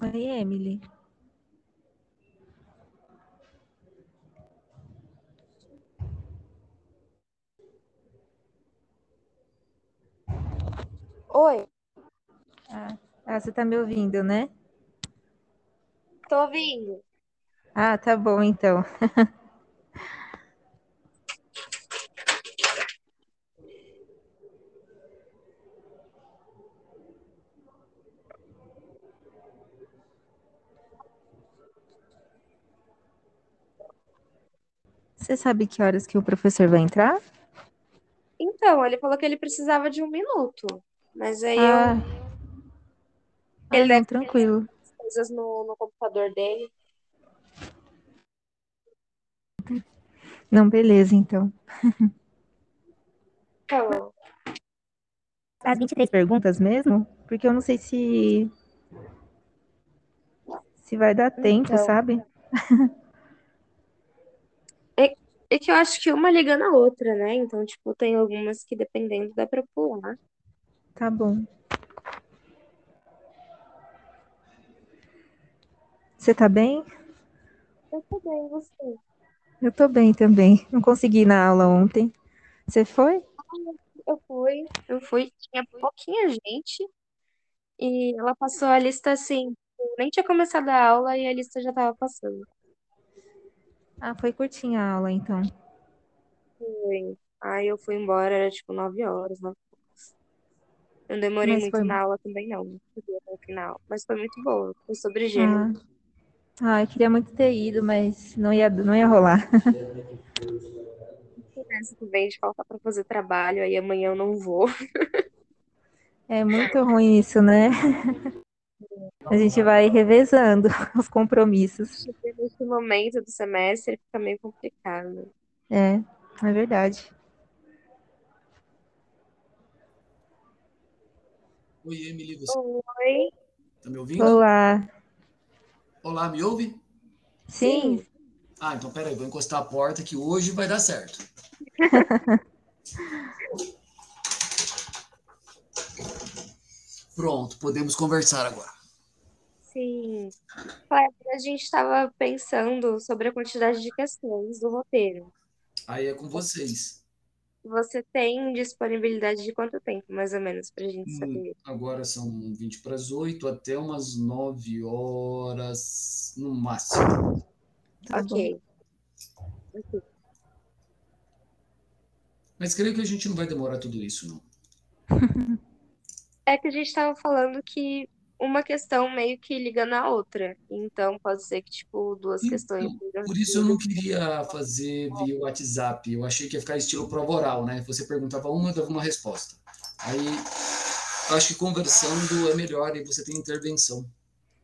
Oi, Emily. Oi, Ah, ah, você tá me ouvindo, né? tô ouvindo. Ah, tá bom, então. Você sabe que horas que o professor vai entrar? Então, ele falou que ele precisava de um minuto, mas aí eu, Ah, ah, ele não, deve ter tranquilo. coisas no, no computador dele. Não, beleza, então. Então, As 23 perguntas mesmo? Porque eu não sei se se vai dar tempo, Então. sabe? é que eu acho que uma liga na outra, né? Então, tipo, tem algumas que dependendo dá pra pular. Tá bom. Você tá bem? Eu tô bem, você. Eu tô bem também. Não consegui ir na aula ontem. Você foi? Eu fui, eu fui, tinha pouquinha gente e ela passou a lista assim, eu nem tinha começado a aula e a lista já tava passando. Ah, foi curtinha a aula, então. Foi. Aí eu fui embora, era tipo nove horas, nove e poucas. Não demorei Mas muito foi. na aula também, não. Não cheguei até o final. Mas foi muito boa. Foi sobre gênero. Ah. ah, eu queria muito ter ido, mas não ia, não ia rolar. Essa também de faltar pra fazer trabalho, aí amanhã eu não vou. É muito ruim isso, né? A gente vai revezando os compromissos. Nesse momento do semestre fica meio complicado. É, é verdade. Oi, Emily, você Oi? tá me ouvindo? Olá. Olá, me ouve? Sim, Ah, então peraí, vou encostar a porta que hoje vai dar certo. Pronto, podemos conversar agora. Sim. Kleber, a gente estava pensando sobre a quantidade de questões do roteiro. Aí é com vocês. Você tem disponibilidade de quanto tempo, mais ou menos, pra gente Hum, saber? agora são 20 para as 8 até umas 9 horas no máximo. tá. Ok. Mas creio que a gente não vai demorar tudo isso, não. É que a gente estava falando que uma questão meio que liga na outra. Então, pode ser que, tipo, duas questões. Então, ligam por isso eu não queria fazer via WhatsApp. Eu achei que ia ficar estilo prova oral, né? Você perguntava uma, eu dava uma resposta. Aí, acho que conversando é melhor e você tem intervenção,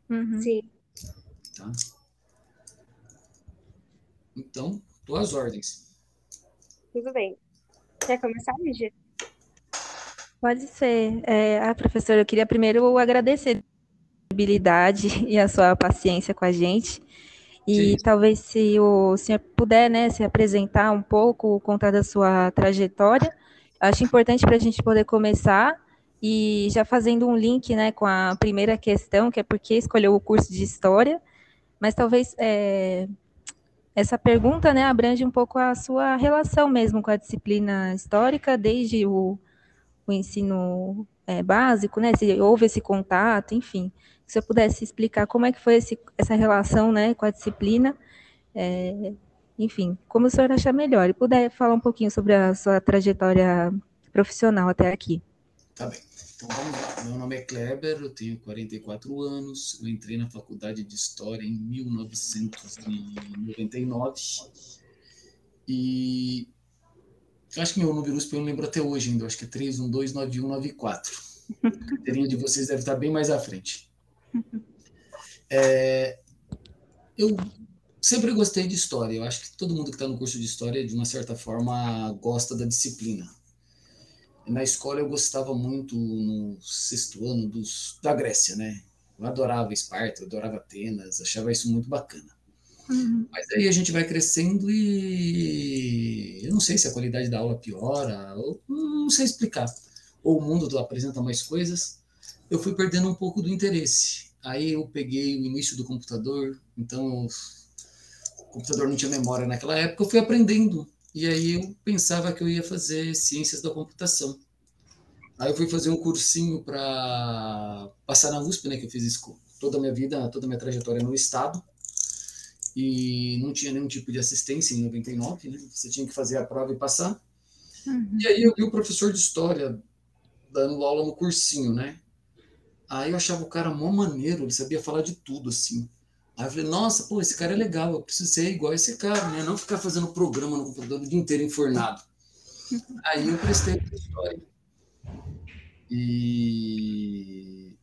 Uhum. Sim. tá? Então, às ordens. Tudo bem. Quer começar, Lígia? Pode ser. É, ah, professora, eu queria primeiro agradecer a disponibilidade e a sua paciência com a gente. E Sim. talvez se o senhor puder, né, se apresentar um pouco, contar da sua trajetória, acho importante para a gente poder começar e já fazendo um link, né, com a primeira questão, que é por que escolheu o curso de História, mas talvez é, essa pergunta, né, abrange um pouco a sua relação mesmo com a disciplina histórica, desde o, o ensino é, básico, né, se houve esse contato, enfim. Se eu pudesse explicar como é que foi esse, essa relação, né, com a disciplina, é, enfim, como o senhor achar melhor, e puder falar um pouquinho sobre a sua trajetória profissional até aqui. Tá bem. Então vamos lá. Meu nome é Kleber, eu tenho 44 anos. Eu entrei na faculdade de História em 1999. E eu acho que meu número USP eu não lembro até hoje ainda. Eu acho que é 3129194. A carteirinha de vocês deve estar bem mais à frente. É, eu sempre gostei de história. Eu acho que todo mundo que está no curso de história, de uma certa forma, gosta da disciplina. Na escola eu gostava muito no sexto ano dos, da Grécia, né? Eu adorava Esparta, eu adorava Atenas, achava isso muito bacana. Uhum. Mas aí a gente vai crescendo e eu não sei se a qualidade da aula piora, ou não sei explicar. Ou o mundo apresenta mais coisas. Eu fui perdendo um pouco do interesse. Aí eu peguei o início do computador, então o computador não tinha memória naquela época, eu fui aprendendo. E aí eu pensava que eu ia fazer ciências da computação. Aí eu fui fazer um cursinho para passar na USP, né, que eu fiz isso toda a minha vida, toda a minha trajetória no estado. E não tinha nenhum tipo de assistência em 99, né? Você tinha que fazer a prova e passar. Uhum. E aí eu vi o professor de história dando aula no cursinho, né? Aí eu achava o cara mó maneiro, ele sabia falar de tudo, assim. Aí eu falei, nossa, pô, esse cara é legal, eu preciso ser igual esse cara, né? Não ficar fazendo programa no computador o dia inteiro enfornado. Aí eu prestei história. E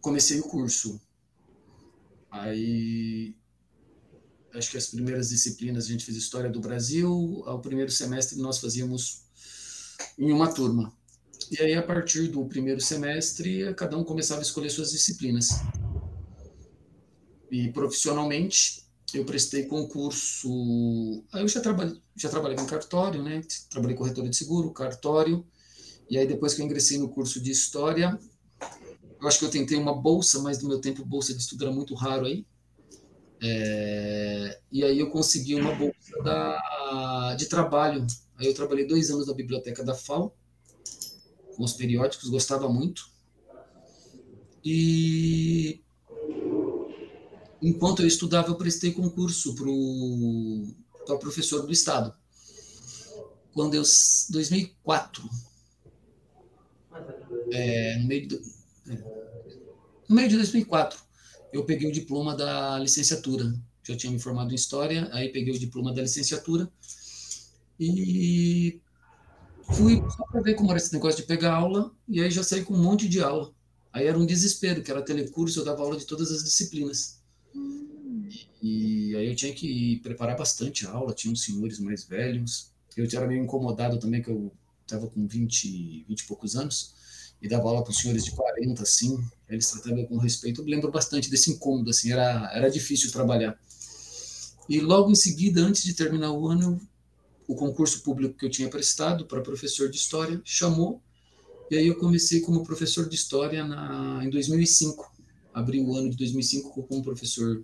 comecei o curso. Aí acho que as primeiras disciplinas a gente fez história do Brasil, ao primeiro semestre nós fazíamos em uma turma. E aí, a partir do primeiro semestre, cada um começava a escolher suas disciplinas. E profissionalmente, eu prestei concurso. Aí eu já trabalhei, já trabalhei com cartório, né? Trabalhei corretora de seguro, cartório. E aí, depois que eu ingressei no curso de história, eu acho que eu tentei uma bolsa, mas no meu tempo, bolsa de estudo era muito raro aí. É, e aí eu consegui uma bolsa da, de trabalho. Aí eu trabalhei dois anos na biblioteca da FAO com os periódicos, gostava muito. E enquanto eu estudava, eu prestei concurso para pro, professor do Estado. Quando eu. 2004. É, no, meio do, é, no meio de 2004, eu peguei o diploma da licenciatura. Já tinha me formado em História, aí peguei o diploma da licenciatura. E Fui só para ver como era esse negócio de pegar aula, e aí já saí com um monte de aula. Aí era um desespero, que era telecurso, eu dava aula de todas as disciplinas. Hum. E, aí eu tinha que preparar bastante a aula, tinha uns senhores mais velhos. Eu era meio incomodado também, que eu estava com 20, 20 e poucos anos, e dava aula os senhores de 40, assim, eles tratavam com respeito. Eu lembro bastante desse incômodo, assim, era, era difícil trabalhar. E logo em seguida, antes de terminar o ano, o concurso público que eu tinha prestado para professor de história chamou e aí eu comecei como professor de história na, em 2005. Abri o ano de 2005 como professor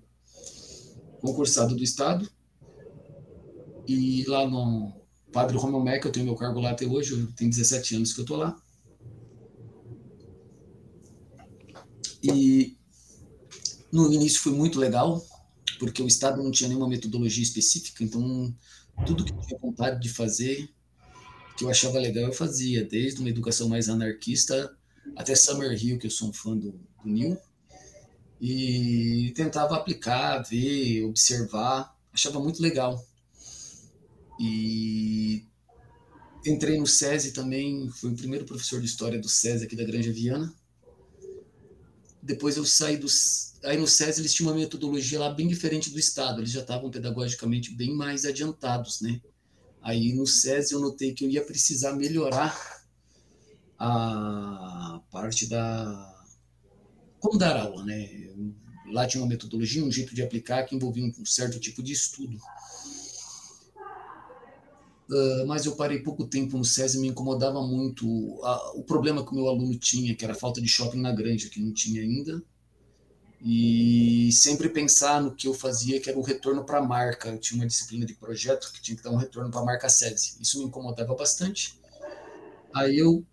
concursado do estado e lá no Padre Romeu Meca, eu tenho meu cargo lá até hoje, tem 17 anos que eu estou lá. E no início foi muito legal, porque o Estado não tinha nenhuma metodologia específica, então tudo que eu tinha vontade de fazer, que eu achava legal, eu fazia, desde uma educação mais anarquista até Summer Hill, que eu sou um fã do, do Neil, e tentava aplicar, ver, observar, achava muito legal. E entrei no SESI também, fui o primeiro professor de história do SESI aqui da Granja Viana. Depois eu saí dos aí no SESI eles tinham uma metodologia lá bem diferente do Estado, eles já estavam pedagogicamente bem mais adiantados, né? Aí no SESI eu notei que eu ia precisar melhorar a parte da como dar aula, né? Lá tinha uma metodologia, um jeito de aplicar que envolvia um certo tipo de estudo. Uh, mas eu parei pouco tempo no SESI, me incomodava muito a, o problema que o meu aluno tinha, que era a falta de shopping na granja, que não tinha ainda, e sempre pensar no que eu fazia, que era o retorno para a marca. Eu tinha uma disciplina de projeto que tinha que dar um retorno para a marca SESI. Isso me incomodava bastante. Aí eu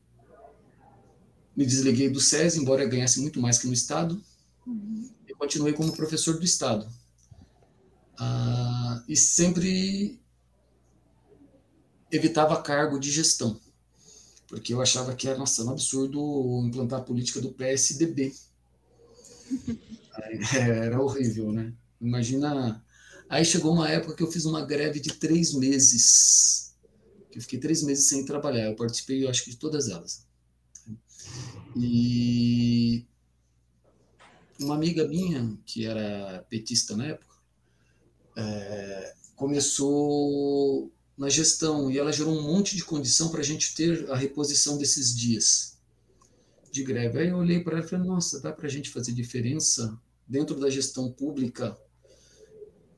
me desliguei do SESI, embora eu ganhasse muito mais que no Estado. Uhum. Eu continuei como professor do Estado. Ah, e sempre evitava cargo de gestão, porque eu achava que era nossa, um absurdo implantar a política do PSDB era horrível, né? Imagina. Aí chegou uma época que eu fiz uma greve de três meses. Eu fiquei três meses sem trabalhar. Eu participei, eu acho que de todas elas. E uma amiga minha, que era petista na época, é, começou na gestão e ela gerou um monte de condição para a gente ter a reposição desses dias de greve. Aí eu olhei para ela e falei, nossa, dá para a gente fazer diferença dentro da gestão pública,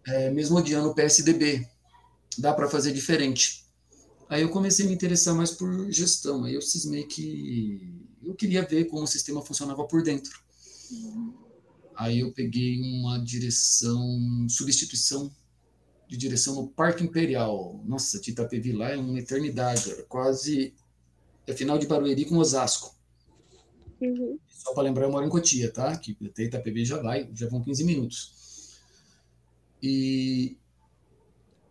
é, mesmo odiando o PSDB, dá para fazer diferente. Aí eu comecei a me interessar mais por gestão, aí eu cismei que eu queria ver como o sistema funcionava por dentro. Aí eu peguei uma direção, substituição de direção no Parque Imperial. Nossa, de Itapevi lá é uma eternidade, quase é final de Barueri com Osasco. Uhum. Só para lembrar, eu moro em Cotia, tá? Que até Itapevi já vai, já vão 15 minutos. E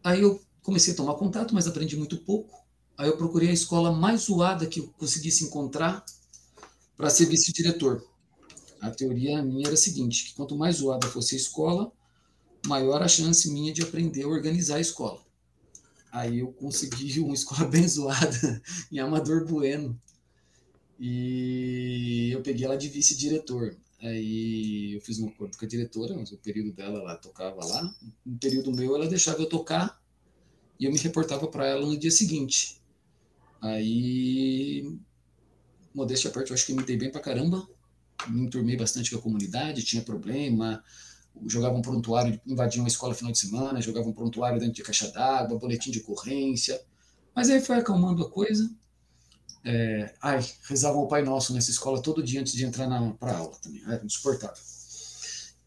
aí eu comecei a tomar contato, mas aprendi muito pouco. Aí eu procurei a escola mais zoada que eu conseguisse encontrar para ser vice-diretor. A teoria minha era a seguinte, que quanto mais zoada fosse a escola, maior a chance minha de aprender a organizar a escola. Aí eu consegui uma escola bem zoada em Amador Bueno. E eu peguei ela de vice-diretor. Aí eu fiz um acordo com a diretora, mas o período dela ela tocava lá. No período meu ela deixava eu tocar e eu me reportava para ela no dia seguinte. Aí, modéstia à parte, eu acho que me dei bem pra caramba. Me enturmei bastante com a comunidade, tinha problema. Jogavam prontuário, invadiam a escola final de semana, jogavam prontuário dentro de caixa d'água, boletim de ocorrência. Mas aí foi acalmando a coisa. É, ai, rezavam o Pai Nosso nessa escola todo dia antes de entrar para aula também. Era insuportável.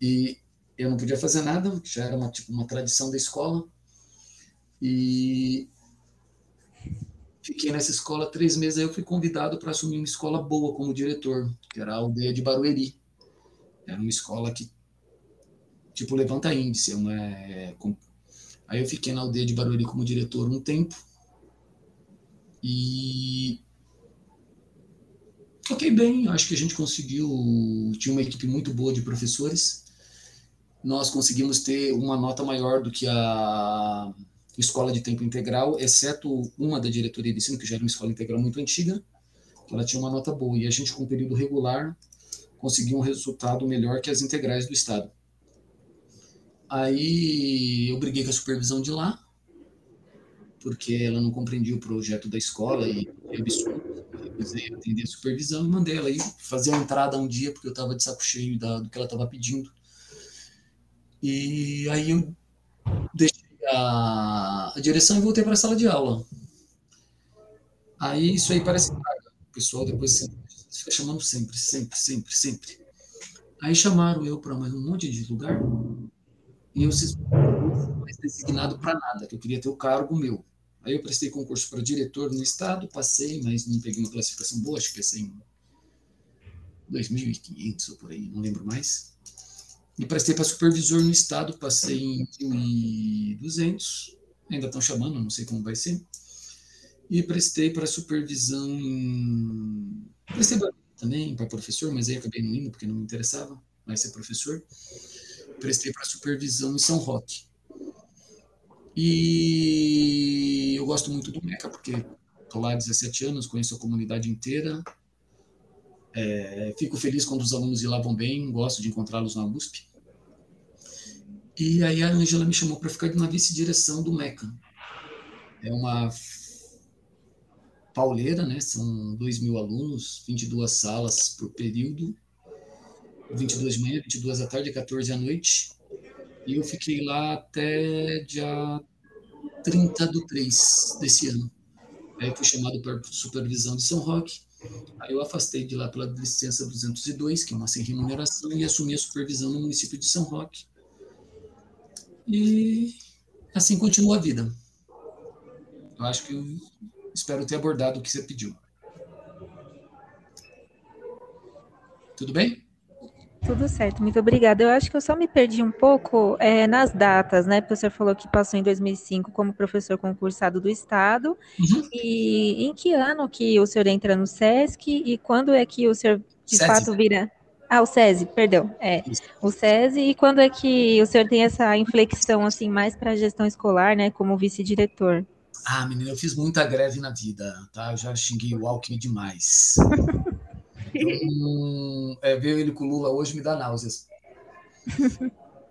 E eu não podia fazer nada, já era uma, tipo, uma tradição da escola. E Fiquei nessa escola três meses, aí eu fui convidado para assumir uma escola boa como diretor, que era a aldeia de Barueri. Era uma escola que, tipo, levanta índice. Uma, é, com... Aí eu fiquei na aldeia de Barueri como diretor um tempo. E toquei bem, acho que a gente conseguiu. Tinha uma equipe muito boa de professores. Nós conseguimos ter uma nota maior do que a escola de tempo integral, exceto uma da diretoria de ensino, que já era uma escola integral muito antiga, que ela tinha uma nota boa. E a gente, com o período regular, conseguiu um resultado melhor que as integrais do Estado. Aí eu briguei com a supervisão de lá, porque ela não compreendia o projeto da escola e é absurdo. Eu precisei atender a supervisão e mandei ela ir fazer a entrada um dia, porque eu estava de saco cheio da, do que ela estava pedindo. E aí eu deixei a, a direção e voltei para a sala de aula. Aí isso aí parece. O pessoal depois fica chamando sempre, sempre, sempre, sempre. Aí chamaram eu para mais um monte de lugar e eu não mais designado para nada, que eu queria ter o cargo meu. Aí eu prestei concurso para diretor no estado, passei, mas não peguei uma classificação boa, acho que é 100, 2.500 ou por aí, não lembro mais. E prestei para supervisor no estado, passei em 1.200, ainda estão chamando, não sei como vai ser. E prestei para supervisão em. Prestei também para professor, mas aí acabei não indo porque não me interessava mais ser professor. Prestei para supervisão em São Roque. E eu gosto muito do MECA, porque estou lá há 17 anos, conheço a comunidade inteira, é, fico feliz quando os alunos de lá vão bem, gosto de encontrá-los na USP. E aí a Angela me chamou para ficar na vice-direção do MECA. É uma pauleira, né? São 2 mil alunos, 22 salas por período, 22 de manhã, 22 da tarde, 14 à noite. E eu fiquei lá até dia 30 do 3 desse ano. Aí eu fui chamado para supervisão de São Roque. Aí eu afastei de lá pela licença 202, que é uma sem remuneração, e assumi a supervisão no município de São Roque. E assim continua a vida. Eu acho que eu espero ter abordado o que você pediu. Tudo bem? Tudo certo, muito obrigada. Eu acho que eu só me perdi um pouco é, nas datas, né? Porque o senhor falou que passou em 2005 como professor concursado do Estado. Uhum. E em que ano que o senhor entra no SESC e quando é que o senhor de fato vira. Ah, o SESI, perdão. É, o SESI. E quando é que o senhor tem essa inflexão, assim, mais para a gestão escolar, né, como vice-diretor? Ah, menina, eu fiz muita greve na vida, tá? Eu já xinguei o Alckmin demais. Então, é, ver ele com o Lula hoje me dá náuseas.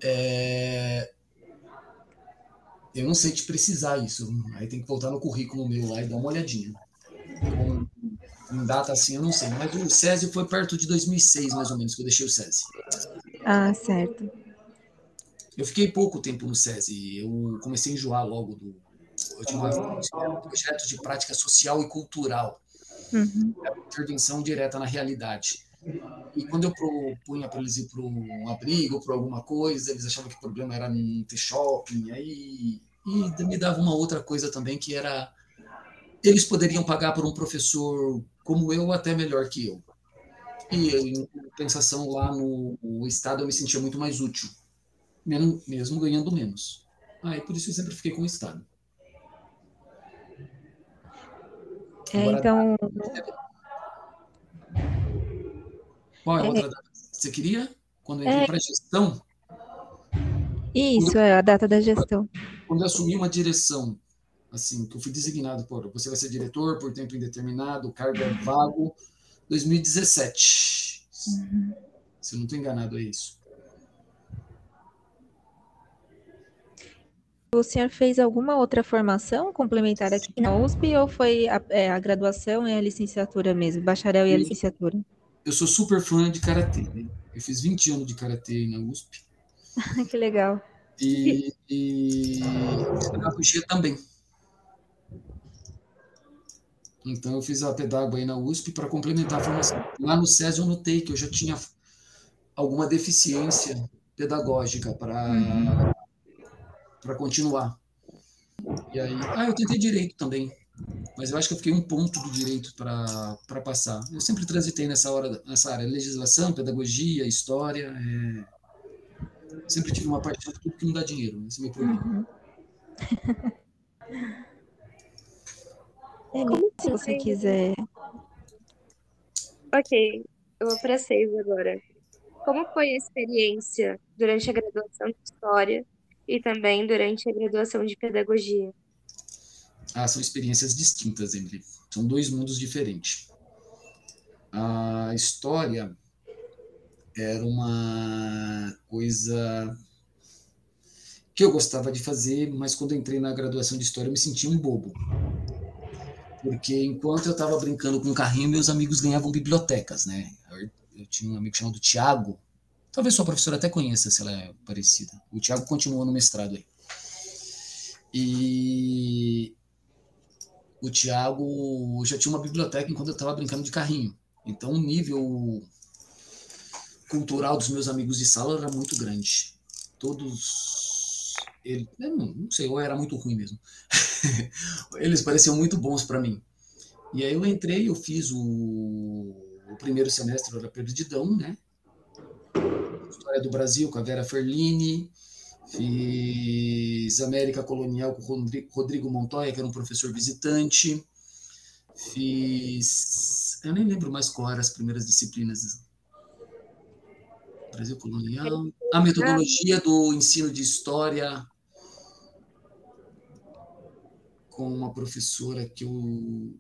É, eu não sei te precisar isso. Aí tem que voltar no currículo meu lá e dar uma olhadinha. Com, em data assim, eu não sei. Mas o SESI foi perto de 2006, mais ou menos, que eu deixei o SESI. Ah, certo. Eu fiquei pouco tempo no SESI. Eu comecei a enjoar logo do. Eu tinha um projeto de prática social e cultural. Uhum. É intervenção direta na realidade. E quando eu propunha para eles ir para um abrigo, para alguma coisa, eles achavam que o problema era não ter shopping. Aí e me dava uma outra coisa também que era eles poderiam pagar por um professor como eu até melhor que eu. E em compensação lá no, estado eu me sentia muito mais útil, mesmo, ganhando menos. Aí por isso eu sempre fiquei com o estado. É, então. Qual é a é, outra data? Você queria? Quando eu entrei é... para gestão? Isso, quando... é a data da gestão. Quando eu assumi uma direção, assim, que eu fui designado por, você vai ser diretor por tempo indeterminado, cargo é vago, 2017. Uhum. Se eu não estou enganado, é isso. O senhor fez alguma outra formação complementar aqui na USP ou foi a, é, a graduação e a licenciatura mesmo, bacharel e a licenciatura? Eu sou super fã de karatê. Né? Eu fiz 20 anos de karatê na USP. que legal. E, e pedagogia também. Então eu fiz a pedagogia aí na USP para complementar a formação. Lá no SESI eu notei que eu já tinha alguma deficiência pedagógica para uhum. Para continuar. E aí, ah, eu tentei direito também, mas eu acho que eu fiquei um ponto do direito para passar. Eu sempre transitei nessa hora nessa área, legislação, pedagogia, história, é... sempre tive uma paixão por tudo que não dá dinheiro, esse é meu problema. Uhum. É, se você quiser. Ok, eu vou para seis agora. Como foi a experiência durante a graduação de História e também durante a graduação de Pedagogia? Ah, são experiências distintas, Emily. São dois mundos diferentes. A História era uma coisa que eu gostava de fazer, mas quando entrei na graduação de História eu me sentia um bobo porque enquanto eu estava brincando com o carrinho, meus amigos ganhavam bibliotecas, né? Eu tinha um amigo chamado Tiago, talvez sua professora até conheça, se ela é parecida. O Tiago continuou no mestrado aí. E o Tiago já tinha uma biblioteca enquanto eu estava brincando de carrinho. Então o nível cultural dos meus amigos de sala era muito grande. Todos ele, não, não sei, ou era muito ruim mesmo. Eles pareciam muito bons para mim. E aí eu entrei, eu fiz o, o primeiro semestre, era Perdidão, né? História do Brasil com a Vera Ferlini, fiz América Colonial com o Rodrigo Montoya, que era um professor visitante, fiz. Eu nem lembro mais qual eram as primeiras disciplinas. Brasil Colonial. A metodologia do ensino de história com uma professora que eu.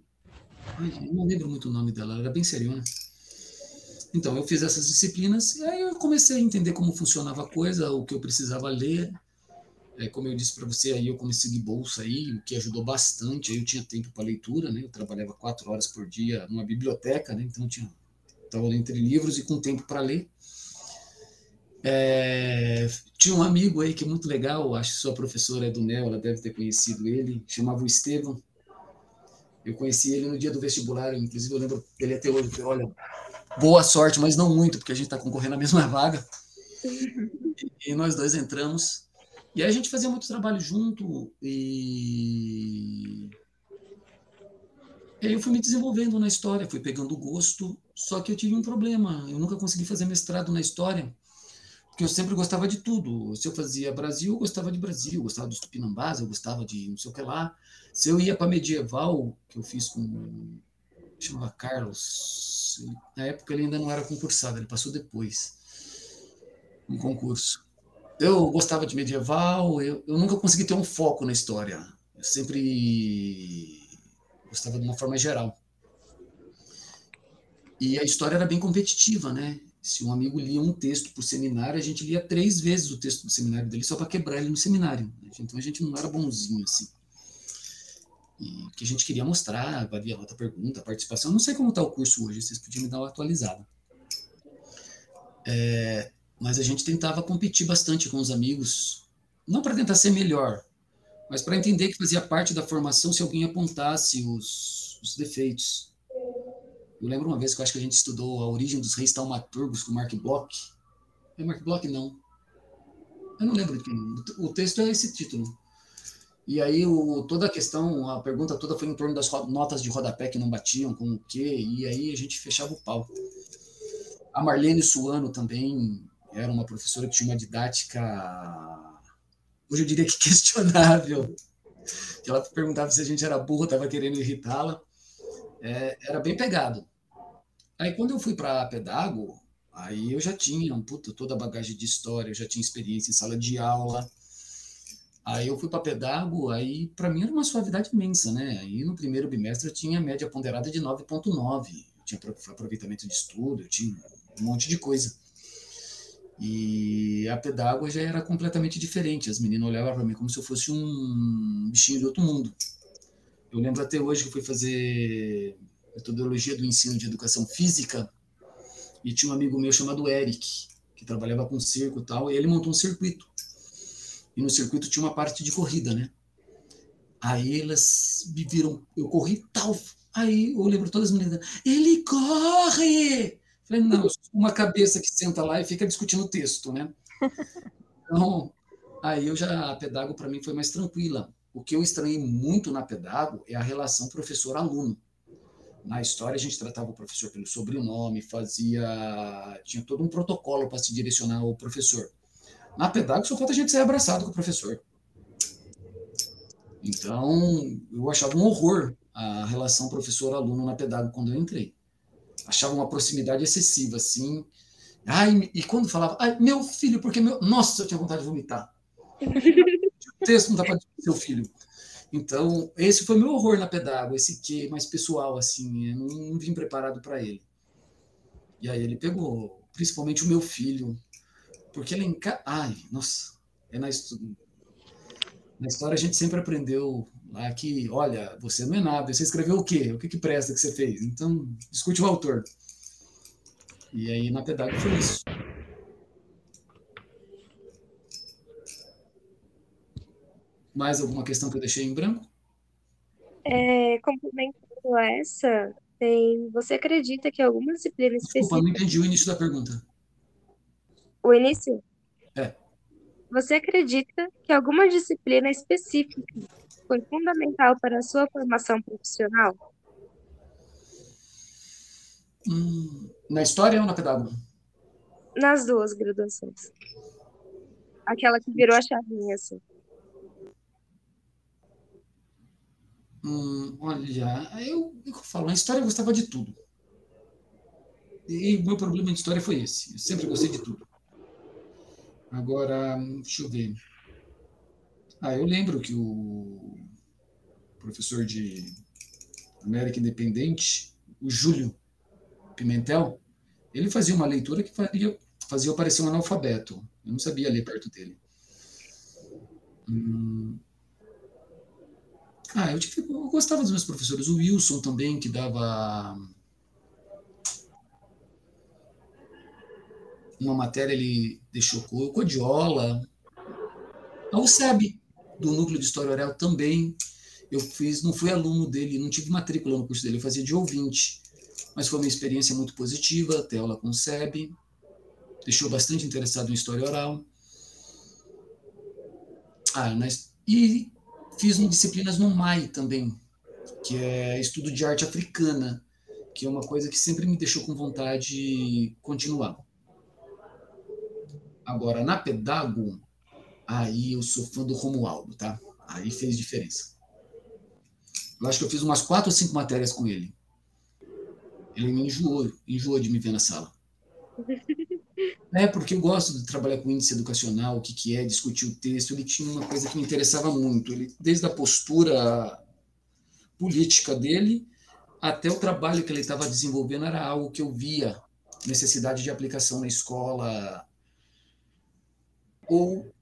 Ai, eu não lembro muito o nome dela, ela era bem seriona. Então, eu fiz essas disciplinas e aí eu comecei a entender como funcionava a coisa, o que eu precisava ler. É, como eu disse para você, aí eu consegui bolsa aí, o que ajudou bastante. Aí eu tinha tempo para leitura, né? Eu trabalhava quatro horas por dia numa biblioteca, né? Então tinha estava entre livros e com tempo para ler. É, tinha um amigo aí que é muito legal, acho que sua professora é do NEL, ela deve ter conhecido ele, chamava o Estevam. Eu conheci ele no dia do vestibular, inclusive eu lembro dele até hoje. Olha, boa sorte, mas não muito, porque a gente está concorrendo à mesma vaga. E, e nós dois entramos. E aí a gente fazia muito trabalho junto e... e aí eu fui me desenvolvendo na história, fui pegando gosto, só que eu tive um problema, eu nunca consegui fazer mestrado na história porque eu sempre gostava de tudo. Se eu fazia Brasil, eu gostava de Brasil, eu gostava dos tupinambás, eu gostava de não sei o que lá. Se eu ia para medieval, que eu fiz com chamava Carlos, na época ele ainda não era concursado, ele passou depois um concurso. Eu gostava de medieval, eu, eu nunca consegui ter um foco na história. Eu sempre gostava de uma forma geral. E a história era bem competitiva, né? Se um amigo lia um texto por seminário, a gente lia três vezes o texto do seminário dele só para quebrar ele no seminário. Então a gente não era bonzinho assim. E que a gente queria mostrar, valia outra pergunta, participação. Não sei como está o curso hoje, vocês podiam me dar uma atualizada. É, mas a gente tentava competir bastante com os amigos, não para tentar ser melhor, mas para entender que fazia parte da formação se alguém apontasse os, os defeitos. Eu lembro uma vez que eu acho que a gente estudou a origem dos reis taumaturgos com Mark Bloch. É Mark Bloch, não. Eu não lembro. O texto é esse título. E aí o, toda a questão, a pergunta toda foi em torno das notas de rodapé que não batiam, com o quê, e aí a gente fechava o pau. A Marlene Suano também era uma professora que tinha uma didática, hoje eu diria que questionável, que ela perguntava se a gente era burro, estava querendo irritá-la, é, era bem pegado. Aí quando eu fui para Pedago, aí eu já tinha puta, toda a bagagem de história, eu já tinha experiência em sala de aula, Aí eu fui para pedago, aí para mim era uma suavidade imensa, né? Aí no primeiro bimestre eu tinha média ponderada de 9.9, tinha aproveitamento de estudo, eu tinha um monte de coisa. E a pedagogia já era completamente diferente. As meninas olhavam para mim como se eu fosse um bichinho de outro mundo. Eu lembro até hoje que eu fui fazer metodologia do ensino de educação física e tinha um amigo meu chamado Eric, que trabalhava com circo e tal, e ele montou um circuito e no circuito tinha uma parte de corrida, né? Aí elas me viram, eu corri tal. Aí eu lembro todas as meninas, ele corre! Falei, não, uma cabeça que senta lá e fica discutindo o texto, né? Então, aí eu já, a pedago para mim foi mais tranquila. O que eu estranhei muito na pedago é a relação professor-aluno. Na história, a gente tratava o professor pelo sobrenome, fazia. tinha todo um protocolo para se direcionar ao professor. Na pedagogia só falta a gente ser abraçado com o professor. Então, eu achava um horror a relação professor-aluno na pedagogia quando eu entrei. Achava uma proximidade excessiva, assim. Ai, e quando falava, ai, meu filho, porque meu. Nossa, eu tinha vontade de vomitar. o texto não dá para seu filho. Então, esse foi meu horror na pedagogia, esse que mais pessoal, assim. Eu não, não vim preparado para ele. E aí ele pegou, principalmente o meu filho, porque ela enca... Ai, nossa, é na, na história a gente sempre aprendeu lá que, olha, você não é nada, você escreveu o quê? O que, que presta que você fez? Então, discute o autor. E aí na pedagogia foi isso. Mais alguma questão que eu deixei em branco? É, complementando essa, tem, você acredita que alguma disciplina específica... Desculpa, não entendi o início da pergunta. O início? É. Você acredita que alguma disciplina específica foi fundamental para a sua formação profissional? Hum, na história ou na pedagogia? Nas duas graduações. Aquela que virou a chavinha, assim. Hum, olha, eu, eu falo, na história eu gostava de tudo. E o meu problema de história foi esse. Eu sempre gostei de tudo. Agora, deixa eu ver. Ah, eu lembro que o professor de América Independente, o Júlio Pimentel, ele fazia uma leitura que fazia, fazia eu parecer um analfabeto. Eu não sabia ler perto dele. Hum. Ah, eu, tive, eu gostava dos meus professores. O Wilson também, que dava uma matéria ele deixou o Codiola, o SEB, do Núcleo de História Oral também. Eu fiz, não fui aluno dele, não tive matrícula no curso dele, eu fazia de ouvinte, mas foi uma experiência muito positiva, até aula com o SEB, deixou bastante interessado em História Oral. Ah, e fiz disciplinas no MAI também, que é Estudo de Arte Africana, que é uma coisa que sempre me deixou com vontade de continuar. Agora, na Pedago, aí eu sou fã do Romualdo, tá? Aí fez diferença. Eu acho que eu fiz umas quatro ou cinco matérias com ele. Ele me enjoou, enjoou de me ver na sala. É, porque eu gosto de trabalhar com índice educacional, o que, que é, discutir o texto. Ele tinha uma coisa que me interessava muito. Ele, desde a postura política dele até o trabalho que ele estava desenvolvendo era algo que eu via necessidade de aplicação na escola, ou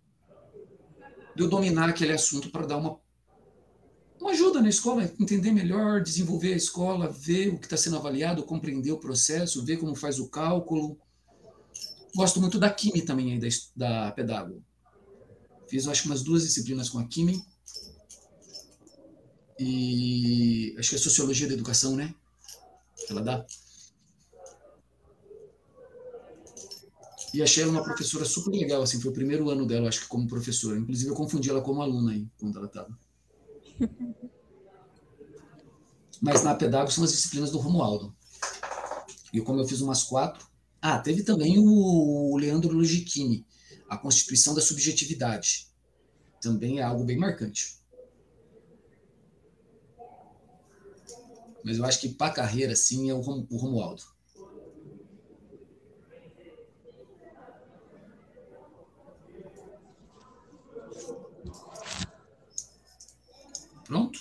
de eu dominar aquele assunto para dar uma, uma ajuda na escola, entender melhor, desenvolver a escola, ver o que está sendo avaliado, compreender o processo, ver como faz o cálculo. Gosto muito da Kimi também, aí, da, da pedagogia. Fiz, acho, umas duas disciplinas com a Kimi. E acho que é Sociologia da Educação, né? Ela dá. E achei ela uma professora super legal, assim, foi o primeiro ano dela, acho que como professora. Inclusive eu confundi ela como aluna aí, quando ela estava. Mas na Pedago são as disciplinas do Romualdo. E como eu fiz umas quatro. Ah, teve também o Leandro Lugichini, a Constituição da Subjetividade. Também é algo bem marcante. Mas eu acho que para carreira, sim, é o Romualdo. Pronto?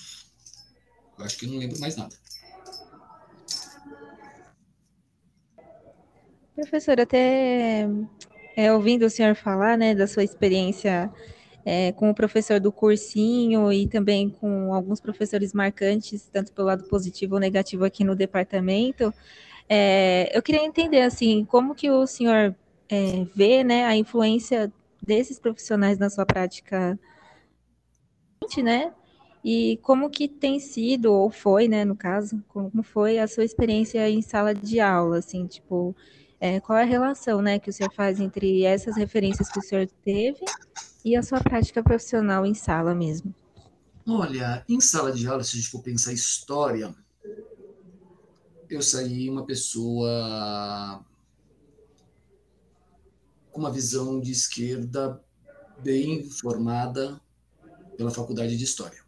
Eu acho que não lembro mais nada. Professor, até é, ouvindo o senhor falar, né, da sua experiência é, com o professor do cursinho e também com alguns professores marcantes, tanto pelo lado positivo ou negativo aqui no departamento, é, eu queria entender, assim, como que o senhor é, vê, né, a influência desses profissionais na sua prática, né, e como que tem sido, ou foi, né, no caso, como foi a sua experiência em sala de aula, assim, tipo, é, qual é a relação, né, que o senhor faz entre essas referências que o senhor teve e a sua prática profissional em sala mesmo? Olha, em sala de aula, se a gente for pensar história, eu saí uma pessoa com uma visão de esquerda bem formada pela faculdade de História.